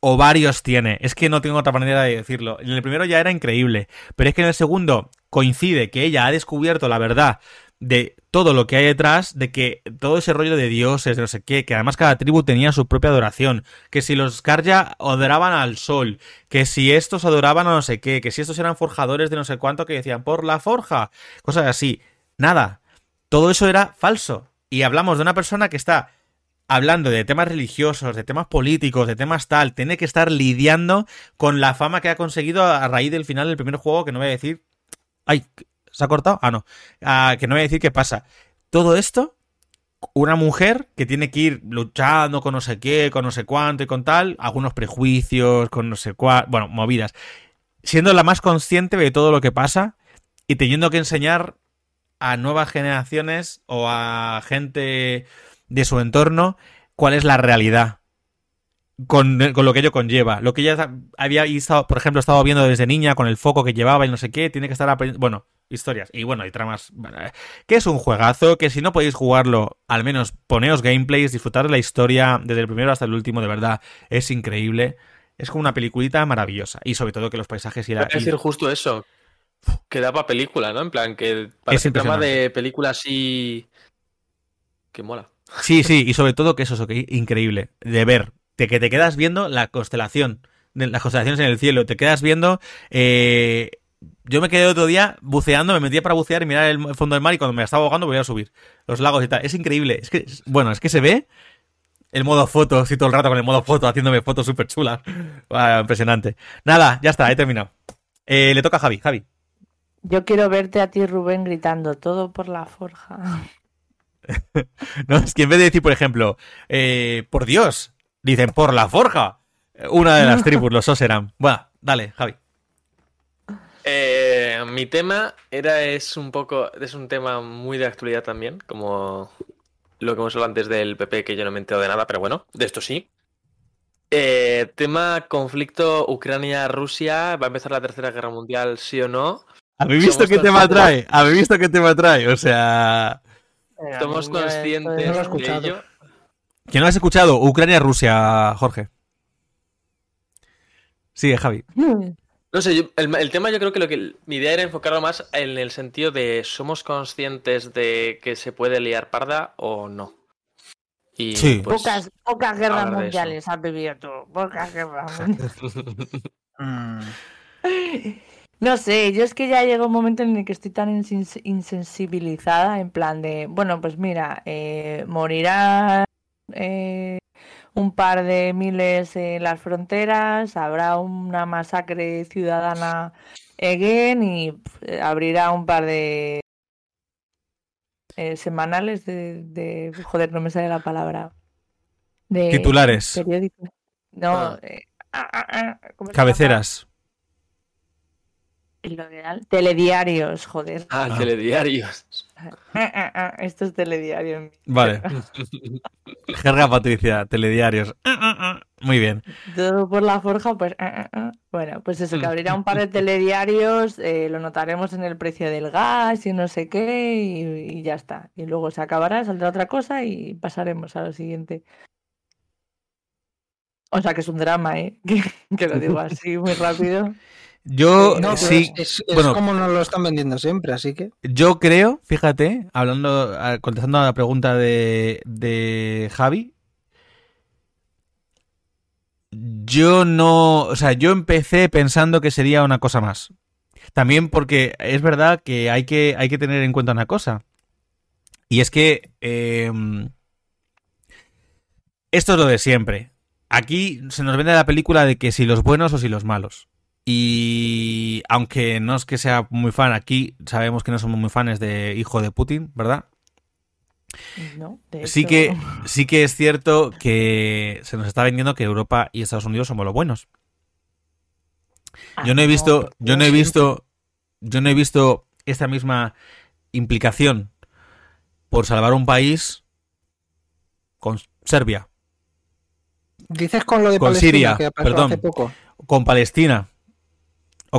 ovarios tiene. Es que no tengo otra manera de decirlo. En el primero ya era increíble, pero es que en el segundo coincide que ella ha descubierto la verdad de todo lo que hay detrás, de que todo ese rollo de dioses, de no sé qué, que además cada tribu tenía su propia adoración, que si los Karja adoraban al sol, que si estos adoraban a no sé qué, que si estos eran forjadores de no sé cuánto que decían por la forja, cosas así. Nada, todo eso era falso. Y hablamos de una persona que está hablando de temas religiosos, de temas políticos, de temas tal, tiene que estar lidiando con la fama que ha conseguido a raíz del final del primer juego, que no voy a decir... Ay, ¿se ha cortado? Ah, no. Ah, que no voy a decir qué pasa. Todo esto, una mujer que tiene que ir luchando con no sé qué, con no sé cuánto y con tal, algunos prejuicios, con no sé cuál, bueno, movidas, siendo la más consciente de todo lo que pasa y teniendo que enseñar a nuevas generaciones o a gente de su entorno cuál es la realidad con, lo que ello conlleva. Lo que ella había estado, por ejemplo, estado viendo desde niña con el foco que llevaba y no sé qué, tiene que estar aprendiendo. Bueno, historias. Y bueno, hay tramas. Eh, que es un juegazo, que si no podéis jugarlo, al menos poneos gameplays, disfrutar de la historia desde el primero hasta el último, de verdad, es increíble. Es como una peliculita maravillosa. Y sobre todo que los paisajes y la. decir justo eso. Que da para película, ¿no? En plan, que parece un tema de película así. Que mola. Sí, sí, y sobre todo que eso es increíble de ver, de que te quedas viendo la constelación, las constelaciones en el cielo, te quedas viendo... Eh, yo me quedé otro día buceando, me metía para bucear y mirar el fondo del mar y cuando me estaba ahogando volvía a subir los lagos y tal. Es increíble. Es que, bueno, es que se ve el modo foto, así todo el rato con el modo foto, haciéndome fotos súper chulas. impresionante. Nada, ya está, he terminado. Eh, le toca a Javi. Javi. Yo quiero verte a ti, Rubén, gritando todo por la forja. no, es que en vez de decir, por ejemplo, eh, por Dios, dicen por la forja. Una de las tribus, los Oseram. Bueno, dale, Javi. Eh, mi tema era es un poco es un tema muy de actualidad también, como lo que hemos hablado antes del PP que yo no me he enterado de nada, pero bueno, de esto sí. Eh, tema conflicto Ucrania-Rusia, va a empezar la tercera guerra mundial, sí o no. ¿Habéis visto qué tema trae? ¿Habéis visto qué tema trae? O sea, somos conscientes de ello. ¿Quién no has escuchado? Ucrania-Rusia, Jorge. Sigue, Javi. No sé, el, tema yo creo que, lo que mi idea era enfocarlo más en el sentido de ¿somos conscientes de que se puede liar parda o no? Y, sí. Pues, pocas, pocas guerras mundiales has vivido tú. Pocas guerras mundiales. No sé, yo es que ya llega un momento en el que estoy tan insensibilizada, en plan de, bueno, pues mira, eh, morirá eh, un par de miles en las fronteras, habrá una masacre ciudadana again y abrirá un par de eh, semanales de, joder, no me sale la palabra. De Titulares. No, ah. Ah, ah, cabeceras. Lo telediarios, joder. Ah, ah. telediarios. Esto es telediario. Vale. Jerga Patricia, telediarios. Muy bien. Todo por la forja, pues. Bueno, pues eso, que abrirá un par de telediarios, eh, lo notaremos en el precio del gas y no sé qué, y, ya está. Y luego se acabará, saldrá otra cosa y pasaremos a lo siguiente. O sea que es un drama, ¿eh? que lo digo así muy rápido. Yo sí. Es, como nos lo están vendiendo siempre, así que. Yo creo, fíjate, hablando, contestando a la pregunta de, de Javi. Yo no. O sea, yo empecé pensando que sería una cosa más. También porque es verdad que hay que, hay que tener en cuenta una cosa. Y es que. Em, esto es lo de siempre. Aquí se nos vende la película de que si los buenos o si los malos. Y aunque no es que sea muy fan, aquí sabemos que no somos muy fans de Hijo de Putin, ¿verdad? No, sí, que, sí que es cierto que se nos está vendiendo que Europa y Estados Unidos somos los buenos. yo no he visto, yo no he visto, yo no he visto esta misma implicación por salvar un país con Serbia. Dices con lo de con Palestina, Siria, perdón, con Palestina.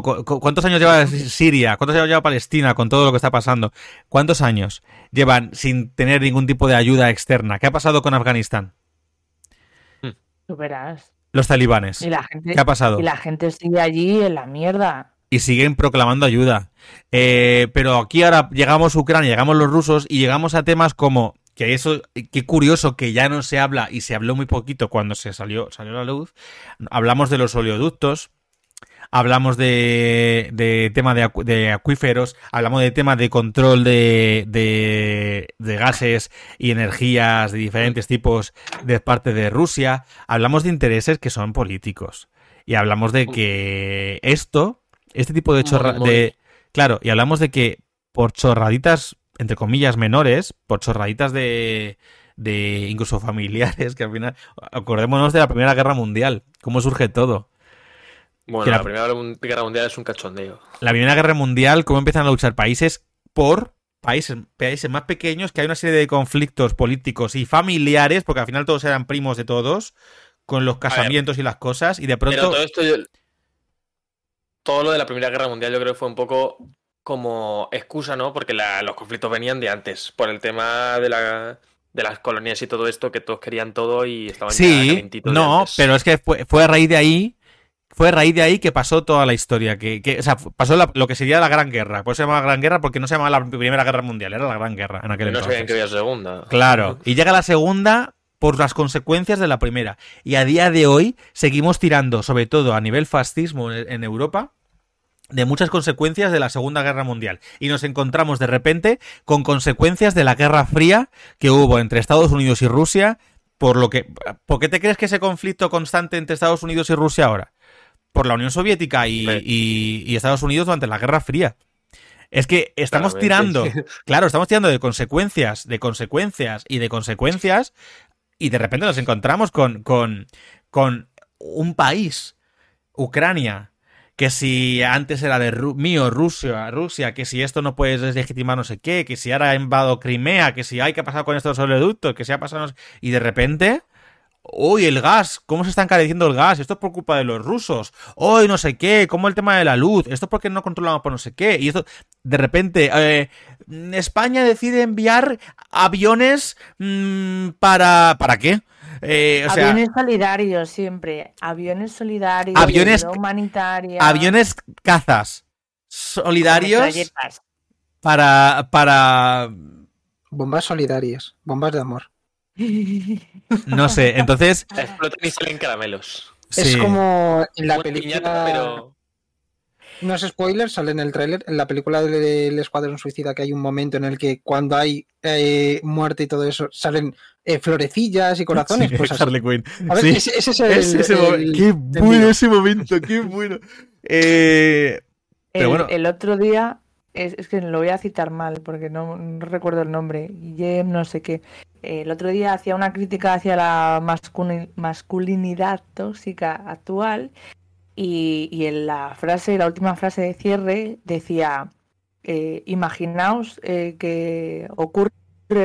¿Cuántos años lleva Siria? ¿Cuántos años lleva Palestina con todo lo que está pasando? ¿Cuántos años llevan sin tener ningún tipo de ayuda externa? ¿Qué ha pasado con Afganistán? Tú verás. Los talibanes. ¿Qué ha pasado? Y la gente sigue allí en la mierda. y siguen proclamando ayuda. Eh, pero aquí ahora llegamos a Ucrania, llegamos los rusos y llegamos a temas como que eso, qué curioso que ya no se habla y se habló muy poquito cuando se salió, salió a la luz. Hablamos de los oleoductos, hablamos de, de tema de, acu- de acuíferos, hablamos de tema de control de, de, de gases y energías de diferentes tipos de parte de Rusia, hablamos de intereses que son políticos y hablamos de que esto, este tipo de chorra Muy, muy. de claro, y hablamos de que por chorraditas entre comillas menores, por chorraditas de de incluso familiares que al final acordémonos de la Primera Guerra Mundial, cómo surge todo. Bueno, la- la Primera Guerra Mundial es un cachondeo. la Primera Guerra Mundial, cómo empiezan a luchar países por países, países más pequeños, que hay una serie de conflictos políticos y familiares, porque al final todos eran primos de todos, con los casamientos y las cosas, y de Pero pronto... todo esto, yo- todo lo de la Primera Guerra Mundial yo creo que fue un poco como excusa, ¿no? Porque la- los conflictos venían de antes, por el tema de, la, de las colonias y todo esto, que todos querían todo y estaban ya Sí, calentitos de no, pero es que fue, fue a raíz de ahí... Fue a raíz de ahí que pasó toda la historia, que, que- o sea, pasó la- lo que sería la Gran Guerra. Por eso se llamaba Gran Guerra, porque no se llamaba la Primera Guerra Mundial, era la Gran Guerra en aquel no sabían que había segunda. Claro, y llega la segunda por las consecuencias de la primera. Y a día de hoy seguimos tirando, sobre todo a nivel fascismo en en Europa, de muchas consecuencias de la Segunda Guerra Mundial. Y nos encontramos de repente con consecuencias de la Guerra Fría que hubo entre Estados Unidos y Rusia. Por lo que. ¿Por qué te crees que ese conflicto constante entre Estados Unidos y Rusia ahora? Por la Unión Soviética y, Sí. y- y Estados Unidos durante la Guerra Fría. Es que estamos Claramente. tirando, claro, estamos tirando de consecuencias, de consecuencias y de consecuencias, y de repente nos encontramos con, con, con un país, Ucrania, que si antes era de Ru- mío, Rusia, Rusia, que si esto no puedes deslegitimar no sé qué, que si ahora ha invado Crimea, que si hay que pasar con estos oleoductos, que si ha pasado... no sé- Y de repente... Uy, el gas, ¿cómo se está encareciendo el gas? Esto es por culpa de los rusos. Uy, no sé qué, ¿cómo el tema de la luz? Esto es porque no controlamos por no sé qué. Y esto, de repente, eh, España decide enviar aviones mm, para... ¿Para qué? Eh, o sea, aviones solidarios siempre. Aviones solidarios. Aviones- ayuda humanitaria. aviones cazas solidarios para, para... Bombas solidarias, bombas de amor. No sé, entonces... Explotan y salen caramelos. Es sí. como en la película. piñata, pero... No es spoiler, sale en el tráiler. En la película del Escuadrón Suicida que hay un momento en el que cuando hay eh, muerte y todo eso salen eh, florecillas y corazones. Sí, pues así. Harley Quinn. A ver, Sí. ese, ese es el. Es ese el- qué el bueno ese momento, qué bueno. Eh, Pero el, bueno. el otro día, es, es que lo voy a citar mal porque no, no recuerdo el nombre, Guillem no sé qué. El otro día hacía una crítica hacia la masculi- masculinidad tóxica actual y, y en la frase, la última frase de cierre decía, eh, imaginaos eh, que ocurre,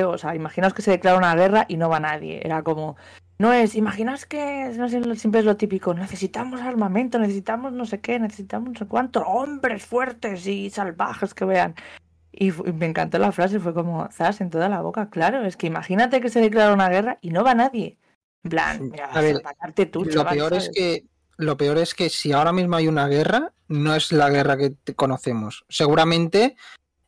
o sea, imaginaos que se declara una guerra y no va nadie. Era como, no es, imaginaos que no sé, siempre es lo típico, necesitamos armamento, necesitamos no sé qué, necesitamos no sé cuánto, hombres fuertes y salvajes que vean. Y, me encantó la frase, fue como, zas, en toda la boca, claro, es que imagínate que se declara una guerra y no va nadie. En plan, mira, A ver, atacarte tú, Lo chaval, peor es que lo peor es que si ahora mismo hay una guerra, no es la guerra que conocemos. Seguramente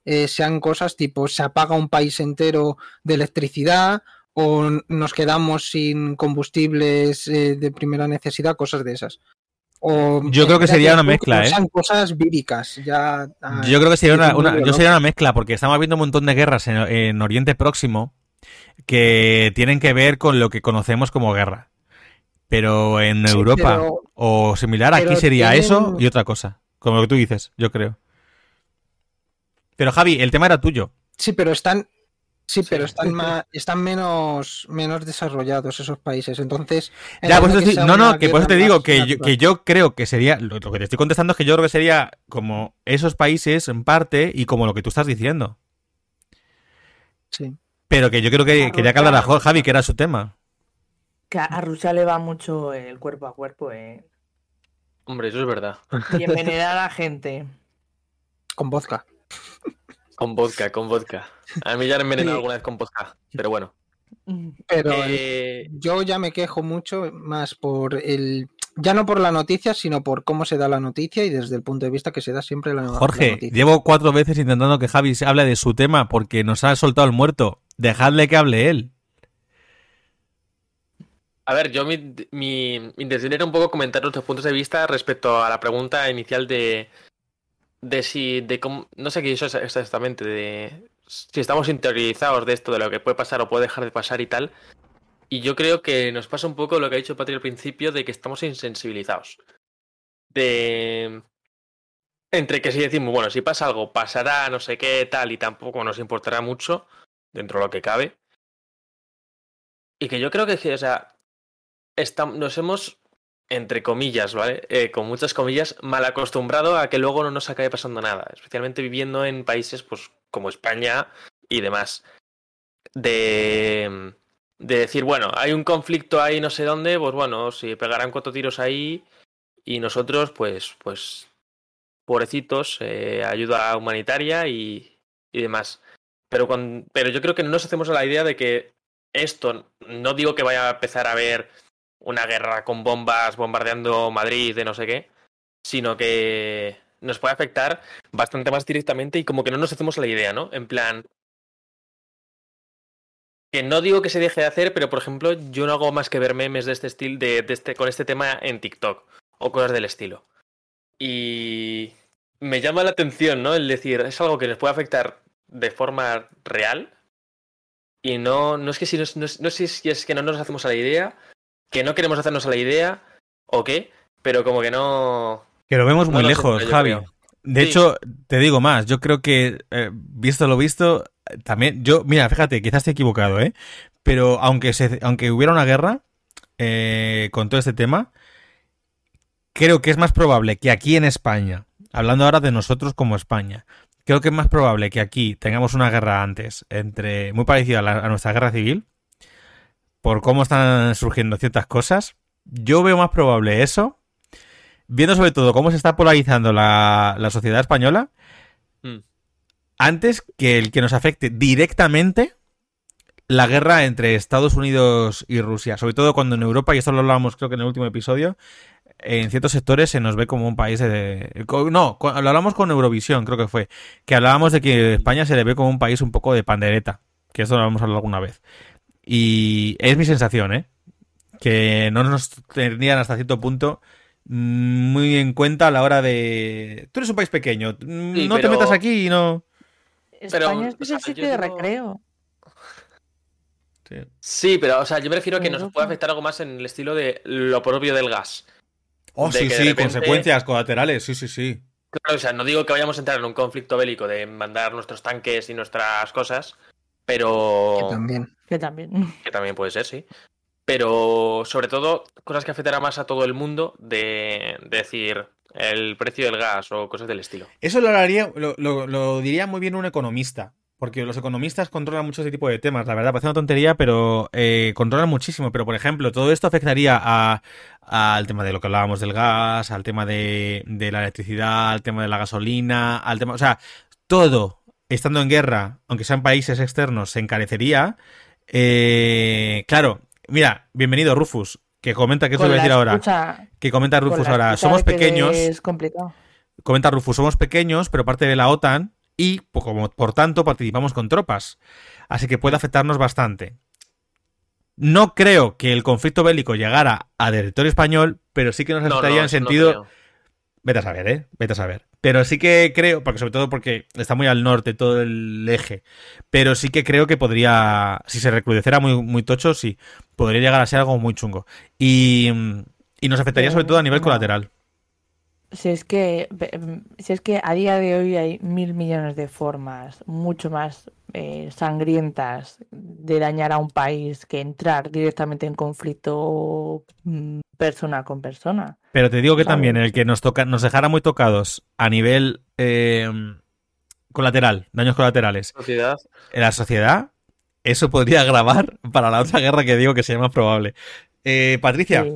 eh, sean cosas tipo se apaga un país entero de electricidad o nos quedamos sin combustibles eh, de primera necesidad, cosas de esas. O Yo creo que sería una mezcla, ¿eh? Cosas víricas. Ya, ah, Yo creo que sería una, yo sería una mezcla, porque estamos viendo un montón de guerras en, en Oriente Próximo que tienen que ver con lo que conocemos como guerra. Pero en Sí, Europa pero- o similar, aquí sería tienen- eso y otra cosa. Como lo que tú dices, yo creo. Pero Javi, el tema era tuyo. Sí, pero están. Sí, Sí. pero están más, están menos, menos desarrollados esos países. Entonces. en Ya, pues sí- no, no, que por eso te digo que yo, que yo creo que sería, lo, lo que te estoy contestando es que yo creo que sería como esos países en parte y como lo que tú estás diciendo. Sí. Pero que yo creo que Claro, quería que hablara claro. Javi, que era su tema. Que a- a Rusia le va mucho el cuerpo a cuerpo, eh. Hombre, eso es verdad. Y envenenar a la gente. Con vodka. Con vodka, con vodka. A mí ya me he envenenado Sí. alguna vez con vodka. Pero bueno. Mm. Pero Eh, yo ya me quejo mucho más por el, Ya no por la noticia, sino por cómo se da la noticia y desde el punto de vista que se da siempre la, la Jorge, noticia. llevo cuatro veces intentando que Javi se hable de su tema porque nos ha soltado el muerto. Dejadle que hable él. A ver, yo mi, mi intención era un poco comentar nuestros puntos de vista respecto a la pregunta inicial de, de si, de cómo, no sé qué es exactamente, de si estamos interiorizados de esto, de lo que puede pasar o puede dejar de pasar y tal. Y yo creo que nos pasa un poco lo que ha dicho Patri al principio, de que estamos insensibilizados. De... Entre que si decimos, bueno, si pasa algo, pasará, no sé qué, tal, y tampoco nos importará mucho, dentro de lo que cabe. Y que yo creo que, o sea, estamos, nos hemos, entre comillas, ¿vale? Eh, con muchas comillas, mal acostumbrado a que luego no nos acabe pasando nada. Especialmente viviendo en países, pues, como España y demás. De de decir, bueno, hay un conflicto ahí no sé dónde, pues bueno, si pegarán cuatro tiros ahí y nosotros, pues, pues, pobrecitos, eh, ayuda humanitaria y, y demás. Pero, con, pero yo creo que no nos hacemos a la idea de que esto, no digo que vaya a empezar a haber una guerra con bombas bombardeando Madrid de no sé qué, sino que nos puede afectar bastante más directamente y como que no nos hacemos la idea, ¿no? En plan, que no digo que se deje de hacer, pero por ejemplo, yo no hago más que ver memes de este estilo, de, este, con este tema en TikTok o cosas del estilo. Y me llama la atención, ¿no? El decir, es algo que nos puede afectar de forma real. Y no, no es que si no, no, no si es que no nos hacemos a la idea, que no queremos hacernos a la idea, o qué, pero como que no. Que lo vemos no muy lejos, Javi. De Sí. hecho, te digo más, yo creo que, eh, visto lo visto, también, yo, mira, fíjate, quizás esté equivocado, ¿eh? Pero aunque, se, aunque hubiera una guerra eh, con todo este tema, creo que es más probable que aquí en España, hablando ahora de nosotros como España, creo que es más probable que aquí tengamos una guerra antes, entre muy parecida a, la- a nuestra guerra civil, por cómo están surgiendo ciertas cosas. Yo veo más probable eso, viendo sobre todo cómo se está polarizando la, la sociedad española, Mm. antes que el que nos afecte directamente la guerra entre Estados Unidos y Rusia. Sobre todo cuando en Europa, y esto lo hablábamos creo que en el último episodio, en ciertos sectores se nos ve como un país de... No, lo hablamos con Eurovisión, creo que fue, que hablábamos de que España se le ve como un país un poco de pandereta, que esto lo hemos hablado alguna vez. Y es mi sensación, ¿eh? Que no nos tendrían hasta cierto punto muy en cuenta a la hora de... Tú eres un país pequeño, mm, Sí, no te metas aquí y no... Pero, España es el sitio de digo- recreo. Sí. Sí, pero, o sea, yo me refiero a que nos puede afectar algo más en el estilo de lo propio del gas. Oh, de sí, sí, repente- consecuencias colaterales, sí, sí, sí. Claro, o sea, no digo que vayamos a entrar en un conflicto bélico de mandar nuestros tanques y nuestras cosas, pero... Que también. Que también. que también puede ser, sí. Pero sobre todo cosas que afectarán más a todo el mundo de, de decir el precio del gas o cosas del estilo. Eso lo, haría, lo, lo- lo diría muy bien un economista. Porque los economistas controlan mucho ese tipo de temas. La verdad, parece una tontería, pero eh, controlan muchísimo. Pero, por ejemplo, todo esto afectaría a- al tema de lo que hablábamos del gas, al tema de, de la electricidad, al tema de la gasolina, al tema. O sea, todo estando en guerra, aunque sean países externos, se encarecería. Eh, claro, mira, bienvenido Rufus, que comenta que eso Con voy a decir ahora. Que comenta Rufus ahora. Somos pequeños. Es complicado. Comenta Rufus, somos pequeños, pero parte de la OTAN y, po- como, por tanto, participamos con tropas. Así que puede afectarnos bastante. No creo que el conflicto bélico llegara a territorio español, pero sí que nos No, afectaría no, en no sentido... Vete a saber, ¿eh? Vete a saber. Pero sí que creo, porque sobre todo porque está muy al norte todo el eje, pero sí que creo que podría, si se recrudeciera muy, muy tocho, sí, podría llegar a ser algo muy chungo. Y, mm, y nos afectaría sobre todo a nivel colateral. Si es que si es que a día de hoy hay mil millones de formas mucho más eh, sangrientas de dañar a un país que entrar directamente en conflicto mm, persona con persona. Pero te digo que ¿Sabes? también el que nos toca, nos dejara muy tocados a nivel eh, colateral, daños colaterales, Sociedad. en la sociedad, eso podría agravar para la otra guerra que digo que sería más probable. Eh, Patricia, Sí.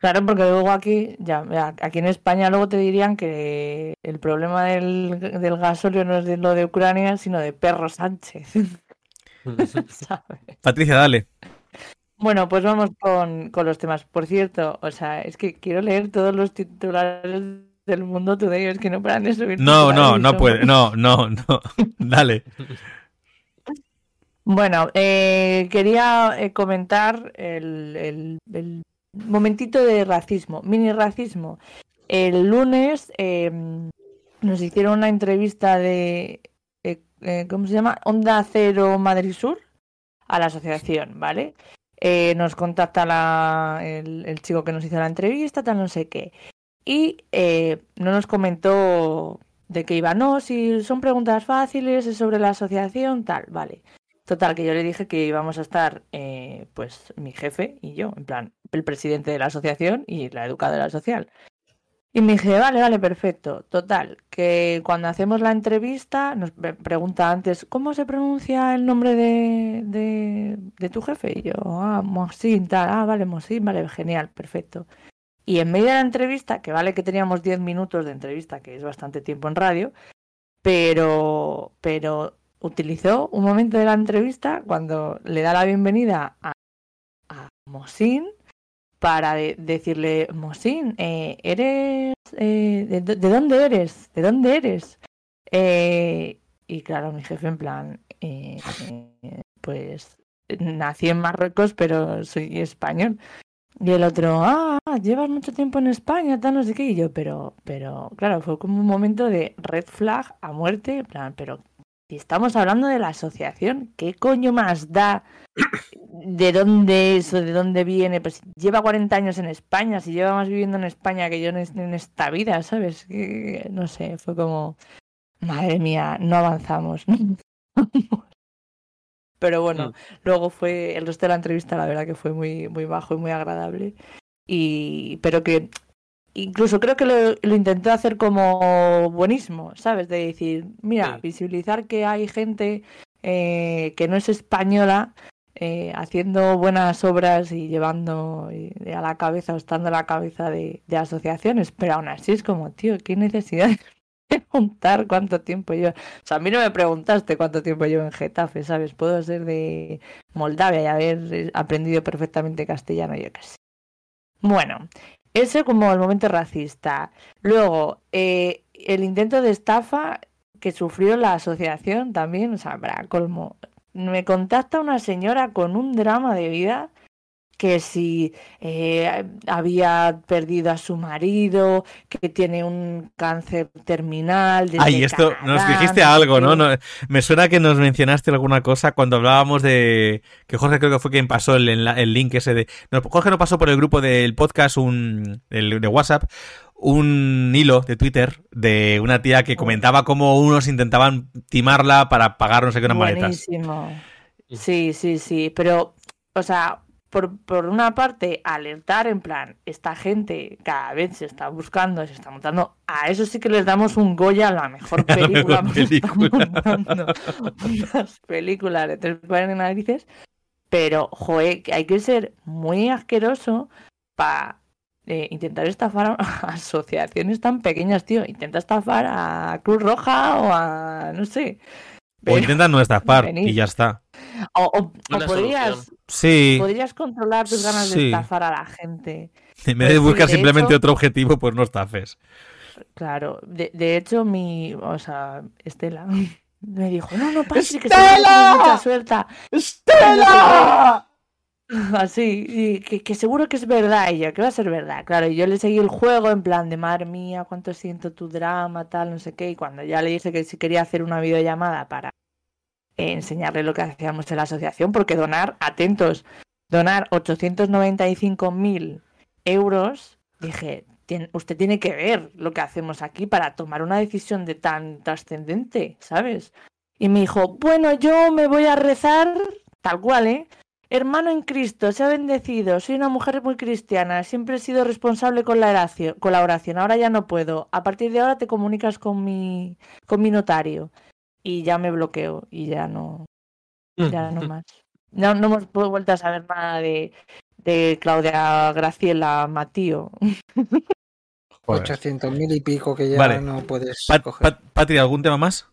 Claro, porque luego aquí, ya, aquí en España luego te dirían que el problema del, del gasóleo no es de lo de Ucrania, sino de Perro Sánchez. ¿sabes? Patricia, dale. Bueno, pues vamos con, con los temas. Por cierto, o sea, es que quiero leer todos los titulares del mundo today, es que no paran de subir. No, no, no puede. No, no, no. Dale. Bueno, eh, quería eh, comentar el, el- el momentito de racismo, mini racismo. El lunes eh, nos hicieron una entrevista de, eh, eh, ¿cómo se llama? Onda Cero Madrid Sur a la asociación, ¿vale? Eh, nos contacta la- el, el chico que nos hizo la entrevista, tal no sé qué. Y eh, no nos comentó de qué iba, no, si son preguntas fáciles, es sobre la asociación, tal, vale. Total, que yo le dije que íbamos a estar, eh, pues, mi jefe y yo, en plan, el presidente de la asociación y la educadora social. Y me dije, vale, vale, perfecto. Total, que cuando hacemos la entrevista nos pre- pregunta antes, ¿cómo se pronuncia el nombre de, de, de tu jefe? Y yo, ah, Mosin, tal, ah, vale, Mosin, vale, genial, perfecto. Y en medio de la entrevista, que vale que teníamos 10 minutos de entrevista, que es bastante tiempo en radio, pero, pero utilizó un momento de la entrevista cuando le da la bienvenida a, a Mosin para de- decirle, Mosin, eh, ¿eres... eh, de, de dónde eres? ¿De dónde eres? Eh, y claro, mi jefe en plan, pues nací en Marruecos, pero soy español. Y el otro, ah, llevas mucho tiempo en España, tal, no sé qué. Y yo, pero, pero, claro, fue como un momento de red flag a muerte, en plan, pero estamos hablando de la asociación, ¿qué coño más da de dónde es o de dónde viene? Pues lleva 40 años en España, si lleva más viviendo en España que yo en, es- en esta vida, ¿sabes? Que- no sé, fue como, madre mía, no avanzamos. no avanzamos. Pero bueno, Mm. luego fue el resto de la entrevista, la verdad que fue muy, muy bajo y muy agradable. Y, pero que incluso creo que lo, lo intentó hacer como buenismo, ¿sabes? De decir, mira, Sí. visibilizar que hay gente eh, que no es española eh, haciendo buenas obras y llevando eh, a la cabeza o estando a la cabeza de, de asociaciones, pero aún así es como, tío, qué necesidad de preguntar cuánto tiempo llevo. O sea, a mí no me preguntaste cuánto tiempo llevo en Getafe, ¿sabes? Puedo ser de Moldavia y haber eh, aprendido perfectamente castellano, yo qué sé. Bueno, ese como el momento racista. Luego, eh, el intento de estafa que sufrió la asociación también, o sea, para colmo. Me contacta una señora con un drama de vida que si eh, había perdido a su marido, que tiene un cáncer terminal. desde Ay, esto nos dijiste algo, ¿no? Me suena que nos mencionaste alguna cosa cuando hablábamos de. Que Jorge creo que fue quien pasó el, el link ese de. No, Jorge no pasó por el grupo del podcast, un el de WhatsApp, un hilo de Twitter de una tía que comentaba cómo unos intentaban timarla para pagar no sé qué unas maletas. Buenísimo. Sí, sí, sí, pero, o sea, por, por una parte, alertar en plan, esta gente cada vez se está buscando, se está montando, a eso sí que les damos un Goya a la mejor A la película, mejor película. unas películas de tres pares de narices, pero, que hay que ser muy asqueroso para intentar estafar a asociaciones tan pequeñas, tío. Intenta estafar a Cruz Roja o a, no sé. O intentan no estafar y ya está. o, o- o Una podrías. Sí. podrías controlar tus ganas Sí. de estafar a la gente. En vez de buscar de simplemente hecho- otro objetivo, pues no estafes. Claro, de, de hecho, mi, o sea, Estela me dijo, no, no, Patrick, que ¡Estela! mucha suerte. ¡Estela! Así, y que, que seguro que es verdad, yo, que va a ser verdad. Claro, y yo le seguí el juego en plan de, madre mía, cuánto siento tu drama, tal, no sé qué. Y cuando ya le dije que si quería hacer una videollamada para enseñarle lo que hacíamos en la asociación, porque donar, atentos, donar 895.000 euros, dije, "Tien- usted tiene que ver lo que hacemos aquí para tomar una decisión de tan trascendente, ¿sabes? Y me dijo, bueno, yo me voy a rezar, tal cual, ¿eh? Hermano en Cristo, sea bendecido, soy una mujer muy cristiana, siempre he sido responsable con la oración, con la oración, ahora ya no puedo. A partir de ahora te comunicas con mi, con mi notario. Y ya me bloqueo y ya no, ya no más. No, no hemos vuelto a saber nada de, de Claudia Graciela Matío. 800 mil y pico que ya Vale. no puedes Pat- coger. Pat- Patri, ¿algún tema más?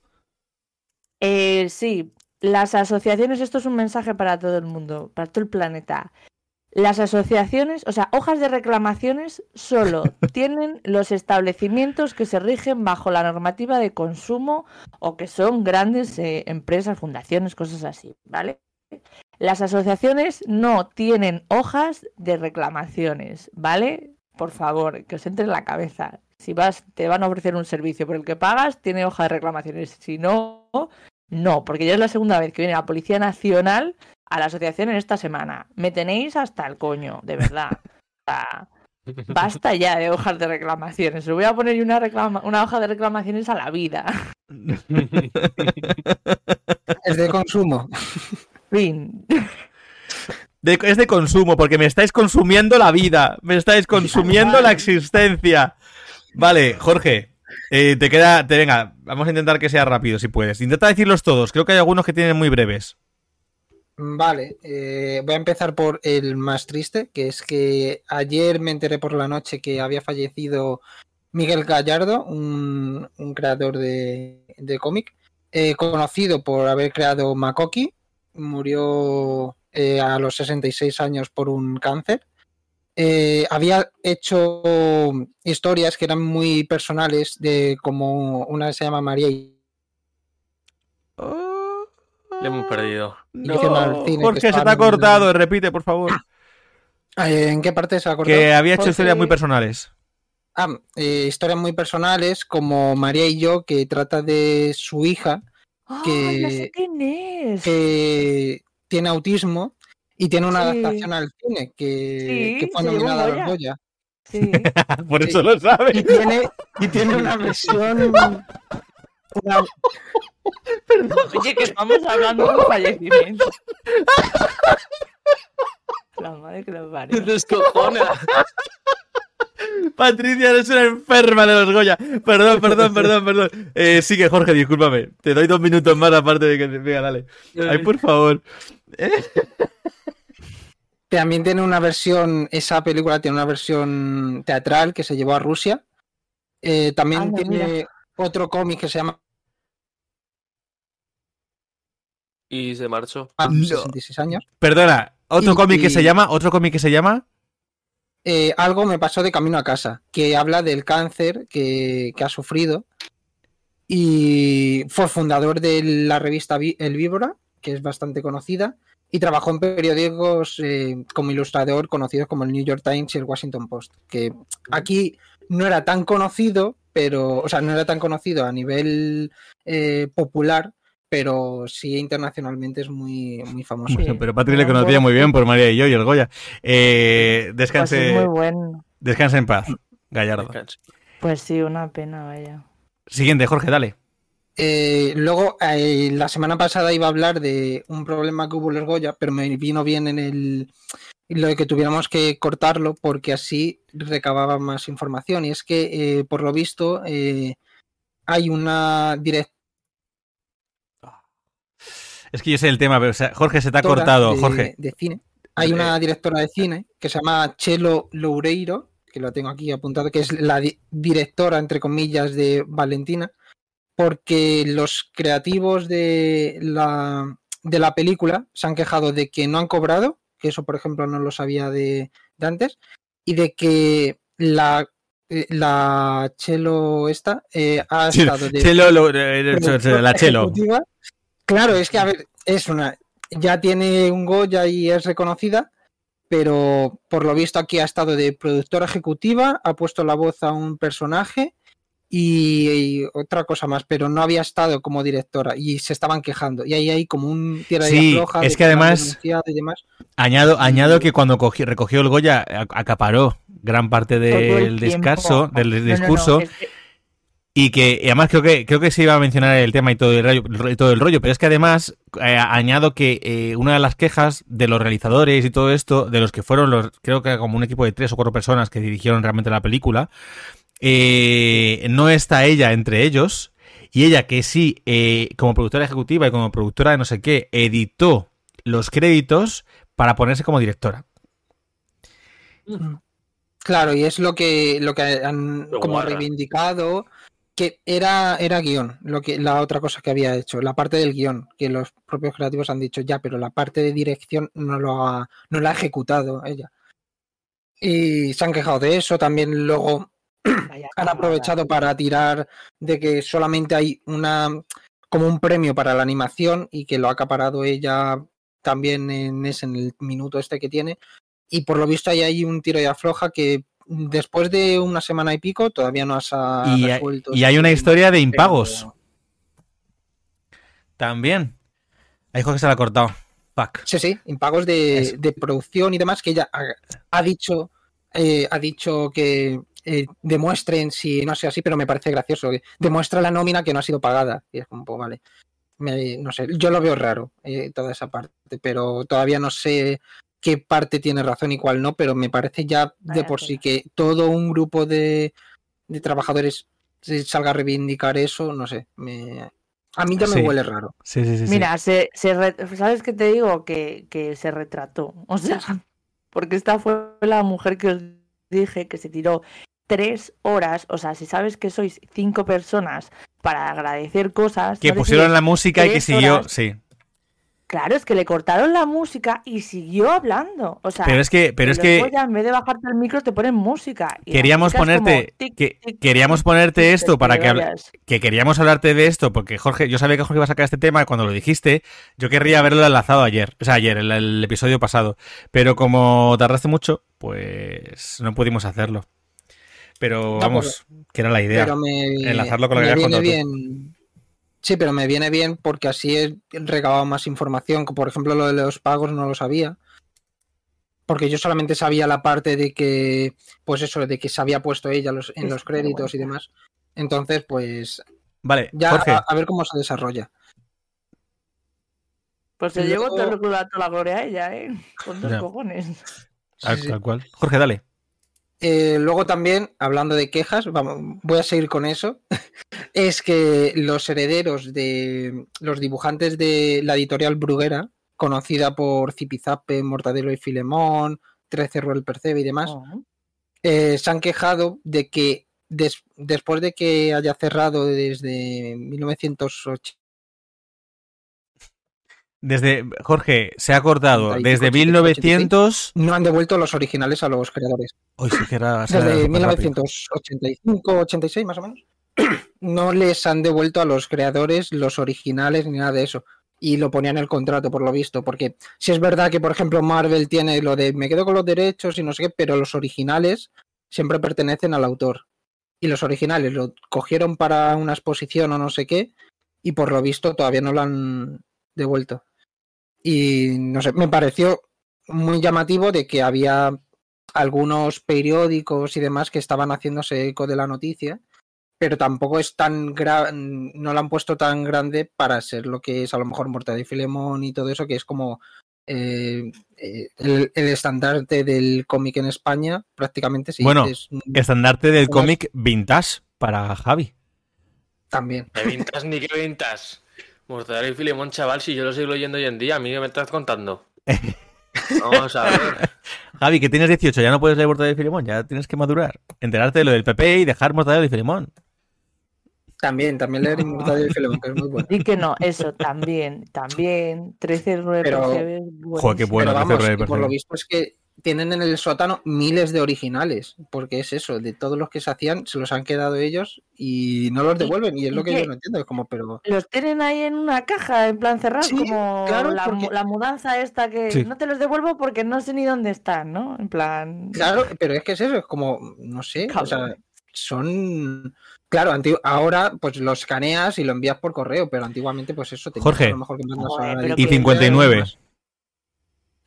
Eh, sí, las asociaciones, esto es un mensaje para todo el mundo, para todo el planeta. Las asociaciones, o sea, hojas de reclamaciones solo tienen los establecimientos que se rigen bajo la normativa de consumo o que son grandes eh, empresas, fundaciones, cosas así, ¿vale? Las asociaciones no tienen hojas de reclamaciones, ¿vale? Por favor, que os entre en la cabeza. Si vas, te van a ofrecer un servicio por el que pagas, tiene hoja de reclamaciones. Si no, no, porque ya es la segunda vez que viene la Policía Nacional a la asociación en esta semana. Me tenéis hasta el coño, de verdad. basta ya de hojas de reclamaciones. Le voy a poner una, una hoja de reclamaciones a la vida. Es de consumo. Fin. es de consumo, porque me estáis consumiendo la vida, me estáis consumiendo la existencia. Vale, Jorge, eh, te queda, te venga, vamos a intentar que sea rápido si puedes. Intenta decirlos todos, creo que hay algunos que tienen muy breves. Vale, eh, voy a empezar por el más triste, que es que ayer me enteré por la noche que había fallecido Miguel Gallardo, un, creador de, cómic, eh, conocido por haber creado Makoki, murió eh, a los 66 años por un cáncer. Eh, había hecho historias que eran muy personales, de como una se llama María y... Le hemos perdido. Jorge, se te ha cortado, repite, por favor. Eh, ¿En qué parte se ha cortado? Que había hecho historias muy personales. Ah, historias muy personales como María y yo, que trata de su hija, que, tiene autismo y tiene una adaptación al cine que, fue nominada a los Goya. Por eso lo sabe. Y tiene, y tiene una versión. Oye, que estamos hablando de un fallecimiento. La madre que lo parió. Descojona. Patricia, eres una enferma de los Goya. Perdón, perdón, perdón, perdón. Eh, sigue, Jorge, discúlpame. Te doy dos minutos más aparte de que... Venga, dale. Ay, por favor. También tiene una versión, esa película tiene una versión teatral que se llevó a Rusia. Eh, también tiene otro cómic que se llama... Y se marchó. A 66 años. Perdona, otro cómic que se llama, otro cómic que se llama... Eh, algo me pasó de camino a casa, que habla del cáncer que, ha sufrido y fue fundador de la revista El Víbora, que es bastante conocida, y trabajó en periódicos eh, como ilustrador conocidos como el New York Times y el Washington Post, que aquí no era tan conocido, pero, o sea, no era tan conocido a nivel eh, popular, pero sí internacionalmente es muy, muy famoso. pero Patrick le conocía muy bien por María y yo y el Goya. Eh, descanse, pues muy bueno. descanse en paz, Gallardo. Pues sí, una pena, vaya. Siguiente, Jorge, dale. Eh, luego, eh, la semana pasada iba a hablar de un problema que hubo en el Goya, pero me vino bien en el lo de que tuviéramos que cortarlo porque así recababa más información. Y es que, por lo visto, hay una directora es que yo sé el tema, pero Jorge se te ha cortado, Jorge. De cine. Hay una directora de cine que se llama Chelo Loureiro, que lo tengo aquí apuntado, que es la directora, entre comillas, de Valentina, porque los creativos de la, de la película se han quejado de que no han cobrado, que eso, por ejemplo, no lo sabía de, antes, y de que la eh, la Chelo esta eh, ha estado de Chelo, la Chelo Claro, es que, a ver, es una. Ya tiene un Goya y es reconocida, pero por lo visto aquí ha estado de productora ejecutiva, ha puesto la voz a un personaje y, otra cosa más, pero no había estado como directora y se estaban quejando. Y ahí hay como un tierra sí, floja. Es que además, añado, añado que cuando recogió el Goya acaparó gran parte del descanso, del discurso. Y que además creo que creo que se iba a mencionar el tema y todo el rollo, todo el rollo pero es que además eh, añado que eh, una de las quejas de los realizadores y todo esto, de los que fueron los, creo que como un equipo de tres o cuatro personas que dirigieron realmente la película, eh, no está ella entre ellos. Y ella que sí, como productora ejecutiva y como productora de no sé qué, editó los créditos para ponerse como directora. Claro, y es lo que, lo que han como reivindicado que era, era guion, lo que, la otra cosa que había hecho, la parte del guion, que los propios creativos han dicho ya, pero la parte de dirección no lo ha, no la ha ejecutado ella. Y se han quejado de eso, también luego han aprovechado para tirar de que solamente hay una como un premio para la animación y que lo ha acaparado ella también en ese en el minuto este que tiene y por lo visto ahí hay un tiro y afloja que después de una semana y pico todavía no has Y, hay- resuelto y ese hay una historia de impagos. También. Ahí Jorge se la ha cortado. Sí, sí, impagos de, de producción y demás que ella ha, ha dicho eh, ha dicho que eh, demuestren si no sé así, pero me parece gracioso. que demuestra la nómina que no ha sido pagada. Y es como, pues, vale. Me- no sé, yo lo veo raro, eh, toda esa parte, pero todavía no sé qué parte tiene razón y cuál no, pero me parece ya de por sí que todo un grupo de, de trabajadores se salga a reivindicar eso, no sé, me, a mí ya me Sí. huele raro. Sí, sí, sí. sí. Mira, se, se re- ¿sabes qué te digo? Que, que se retrató. O sea, porque esta fue la mujer que os dije que se tiró tres horas. O sea, si sabes que sois cinco personas para agradecer cosas. que no pusieron la música y que siguió. horas. Sí. Claro, es que le cortaron la música y siguió hablando. O sea, Pero es que, pero en es que en vez de bajarte el micro, te ponen música. y queríamos música es como ponerte. tic, que- tic, queríamos ponerte tic, esto para que vayas. que queríamos hablarte de esto, porque Jorge, yo sabía que Jorge iba a sacar este tema cuando lo dijiste, yo querría haberlo enlazado ayer, o sea, ayer, el, el episodio pasado, pero como tardaste mucho, pues no pudimos hacerlo. Pero No, vamos, que era la idea. Pero me, enlazarlo con lo que me habías viene contado tú. Sí, pero me viene bien porque así he recabado más información. Por ejemplo, lo de los pagos no lo sabía. Porque yo solamente sabía la parte de que, pues eso, de que se había puesto ella los- en los créditos y demás. Entonces, pues Vale, ya Jorge, a, a ver cómo se desarrolla. Pues se llevó todo el culo a toda la gloria a ella, ¿eh? Con dos Ya. cojones. tal, Sí, sí. tal cual. Jorge, dale. Eh, luego también, hablando de quejas, vamos, voy a seguir con eso, es que los herederos de los dibujantes de la editorial Bruguera, conocida por Zipizape, Mortadelo y Filemón, 13 Ruel Percebe y demás, Oh. eh, se han quejado de que des- después de que haya cerrado desde 1980, Desde, Jorge, se ha cortado 85, desde 86. 1900... no han devuelto los originales a los creadores. Uy, sí que era... era Desde súper rápido. 1985, 86 más o menos. No les han devuelto a los creadores los originales ni nada de eso. Y lo ponían en el contrato, por lo visto. Porque si es verdad que, por ejemplo, Marvel tiene lo de me quedo con los derechos y no sé qué, pero los originales siempre pertenecen al autor. Y los originales lo cogieron para una exposición o no sé qué, y por lo visto todavía no lo han devuelto. Y no sé, me pareció muy llamativo de que había algunos periódicos y demás que estaban haciéndose eco de la noticia, pero tampoco es tan gran, no lo han puesto tan grande para ser lo que es a lo mejor Mortadelo y Filemón y todo eso, que es como eh, eh, el, el estandarte del cómic en España, prácticamente sí. Bueno, es, Estandarte del cómic vintage para Javi. también. ¿Qué vintas ni qué vintas? Mortadelo y Filemón, chaval, si yo lo sigo leyendo hoy en día, a mí me estás contando. Vamos a ver. Javi, que tienes 18, ya no puedes leer Mortadelo y Filemón, ya tienes que madurar. Enterarte de lo del PP y dejar Mortadelo y Filemón. También, también leer Mortadelo y Filemón, que es muy bueno. Y que no, eso también, también. 13 nueve Pero- percebes, Joder, qué bueno. Pero vamos, por lo visto es que tienen en el sótano miles de originales, porque es eso, de todos los que se hacían, se los han quedado ellos y no los ¿Y- devuelven, y es lo que qué? yo no entiendo, es como, pero... Los tienen ahí en una caja, en plan cerrado, Sí, como claro, la, mu- porque- la mudanza esta que Sí. no te los devuelvo porque no sé ni dónde están, ¿no? En plan. Claro, pero es que es eso, es como, no sé, o sea, son... Claro, ahora pues lo escaneas y lo envías por correo, pero antiguamente pues eso tenías Jorge. a lo mejor que mandas Joder, Y que- 59.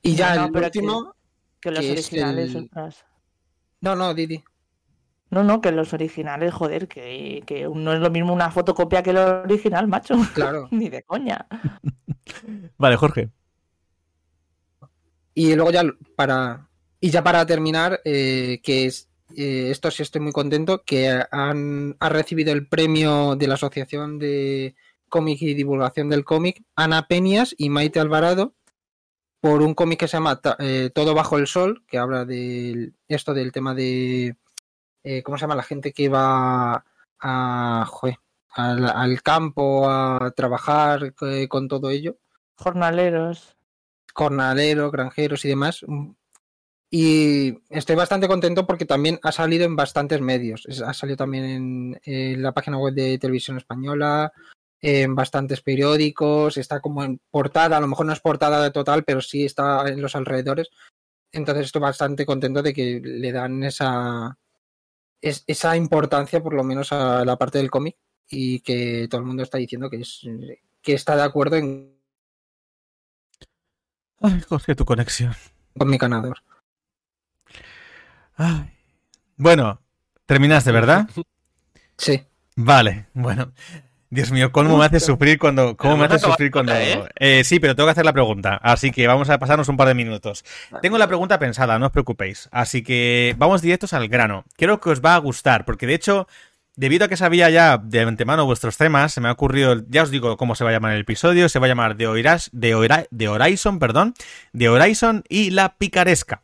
Y ya No, no, el que- último... Que los que originales, el- ostras. No, no, Didi. No, no, que los originales, joder, que, que no es lo mismo una fotocopia que el original, macho. Claro. Ni de coña. Vale, Jorge. Y luego ya para y ya para terminar, eh, que es eh, esto sí estoy muy contento, que han ha recibido el premio de la Asociación de Cómic y Divulgación del Cómic, Ana Peñas y Maite Alvarado, por un cómic que se llama eh, Todo bajo el sol, que habla de esto del tema de eh, ¿cómo se llama? La gente que va a, al, al campo, a trabajar eh, con todo ello. Jornaleros. Jornaleros, granjeros y demás. Y estoy bastante contento porque también ha salido en bastantes medios. Ha salido también en, en la página web de Televisión Española, en bastantes periódicos, está como en portada, a lo mejor no es portada de total, pero sí está en los alrededores. Entonces estoy bastante contento de que le dan esa, es- esa importancia, por lo menos a la parte del cómic, y que todo el mundo está diciendo que, es, que está de acuerdo en Ay, Jorge, tu conexión. cómic ganador. Ay. Bueno, terminaste, ¿verdad? Sí. Vale, bueno. Dios mío, ¿cómo me haces sufrir cuando... ¿Cómo me acaba sufrir cuando... ¿eh? Eh, sí, pero tengo que hacer la pregunta, así que vamos a pasarnos un par de minutos. Tengo la pregunta pensada, no os preocupéis. Así que vamos directos al grano. Creo que os va a gustar, porque de hecho, debido a que sabía ya de antemano vuestros temas, se me ha ocurrido, ya os digo cómo se va a llamar el episodio, se va a llamar The, Oiras- The Oira- The Horizon, perdón, The Horizon y la picaresca.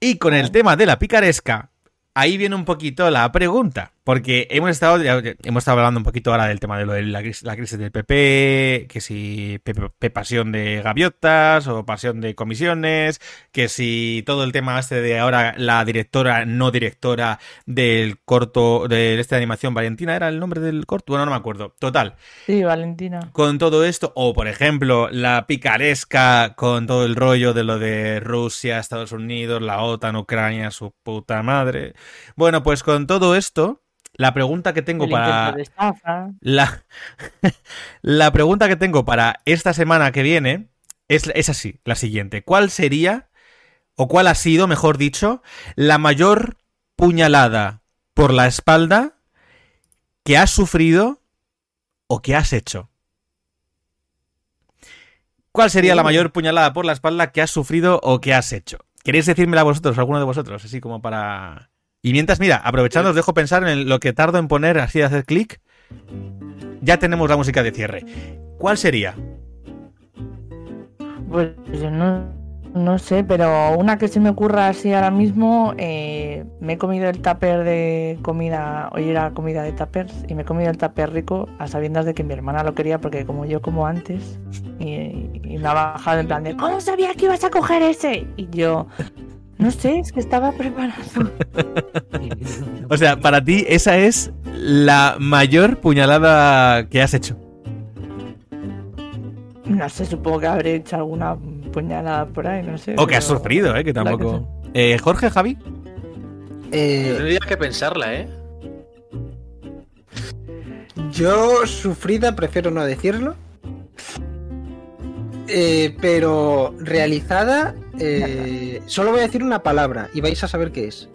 Y con el tema de la picaresca, ahí viene un poquito la pregunta. Porque hemos estado, hemos estado hablando un poquito ahora del tema de lo de la, crisis, la crisis del PP, que si PP, P- pasión de gaviotas o pasión de comisiones, que si todo el tema este de ahora la directora, no directora del corto, de este de animación, Valentina, ¿era el nombre del corto? Bueno, no me acuerdo. Total, Sí, Valentina. con todo esto, o por ejemplo, la picaresca con todo el rollo de lo de Rusia, Estados Unidos, la OTAN, Ucrania, su puta madre. Bueno, pues con todo esto, la pregunta que tengo El para de la, la pregunta que tengo para esta semana que viene es, es así, la siguiente. ¿Cuál sería, o cuál ha sido, mejor dicho, la mayor puñalada por la espalda que has sufrido o que has hecho? ¿Cuál sería la mayor puñalada por la espalda que has sufrido o que has hecho? ¿Queréis decírmela vosotros, alguno de vosotros? Así como para... Y mientras, mira, aprovechando os dejo pensar en lo que tardo en poner así de hacer clic. Ya tenemos la música de cierre. ¿Cuál sería? Pues yo no, no sé, pero una que se me ocurra así ahora mismo, eh, me he comido el tupper de comida, hoy era comida de tuppers, y me he comido el tupper rico a sabiendas de que mi hermana lo quería porque como yo como antes, y, y me ha bajado en plan de, ¿cómo sabía que ibas a coger ese? Y yo, no sé, es que estaba preparado. O sea, para ti esa es la mayor puñalada que has hecho. No sé, supongo que habré hecho alguna puñalada por ahí, no sé. O que has sufrido, ¿eh? Que tampoco... Eh, Jorge, Javi. Eh, Tendría que pensarla, ¿eh? Yo sufrida prefiero no decirlo. Eh, pero realizada, eh, solo voy a decir una palabra y vais a saber qué es.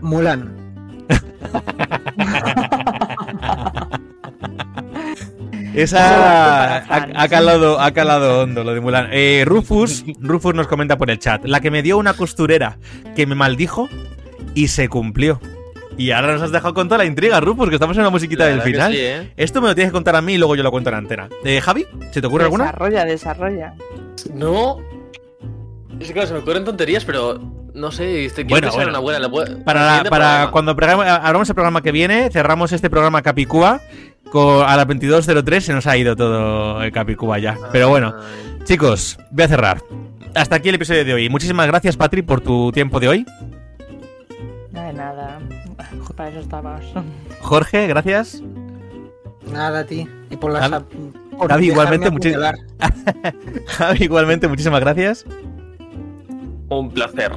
Mulan. Esa ha calado, ha calado hondo lo de Mulan. Eh, Rufus, Rufus nos comenta por el chat. La que me dio una costurera que me maldijo y se cumplió. Y ahora nos has dejado con toda la intriga, Rufus, que estamos en la musiquita La del final. sí, ¿eh? Esto me lo tienes que contar a mí y luego yo lo cuento en antena. Eh, Javi, ¿se te ocurre alguna? Desarrolla, desarrolla. No. Es que claro, se me ocurren tonterías, pero no sé, este, quiero Bueno, bueno. una buena. la puedo- Para, para cuando abramos el programa que viene, cerramos este programa Capicúa. con- a las 22.03 se nos ha ido todo el Capicúa ya. Pero bueno, chicos, voy a cerrar. Hasta aquí el episodio de hoy. Muchísimas gracias, Patri, por tu tiempo de hoy. Nada, nada. Para eso estabas. Jorge, gracias. Nada a ti. Y por las. Javi- por Javi, igualmente, apuñalar. Javi, igualmente, muchísimas gracias. Un placer.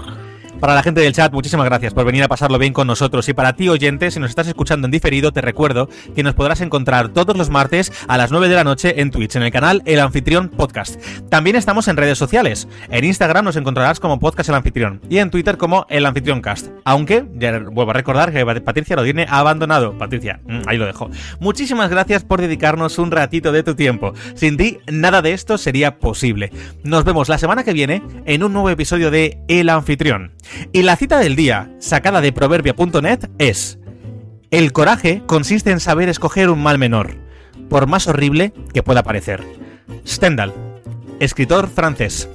Para la gente del chat, muchísimas gracias por venir a pasarlo bien con nosotros. Y para ti, oyente, si nos estás escuchando en diferido, te recuerdo que nos podrás encontrar todos los martes a las 9 de la noche en Twitch, en el canal El Anfitrión Podcast. También estamos en redes sociales. En Instagram nos encontrarás como Podcast El Anfitrión y en Twitter como El Anfitrión Cast. Aunque, ya vuelvo a recordar que Patricia lo tiene abandonado. Patricia, mm, ahí lo dejo. Muchísimas gracias por dedicarnos un ratito de tu tiempo. Sin ti, nada de esto sería posible. Nos vemos la semana que viene en un nuevo episodio de El Anfitrión. Y la cita del día, sacada de proverbia.net, es: El coraje consiste en saber escoger un mal menor, por más horrible que pueda parecer. Stendhal, escritor francés.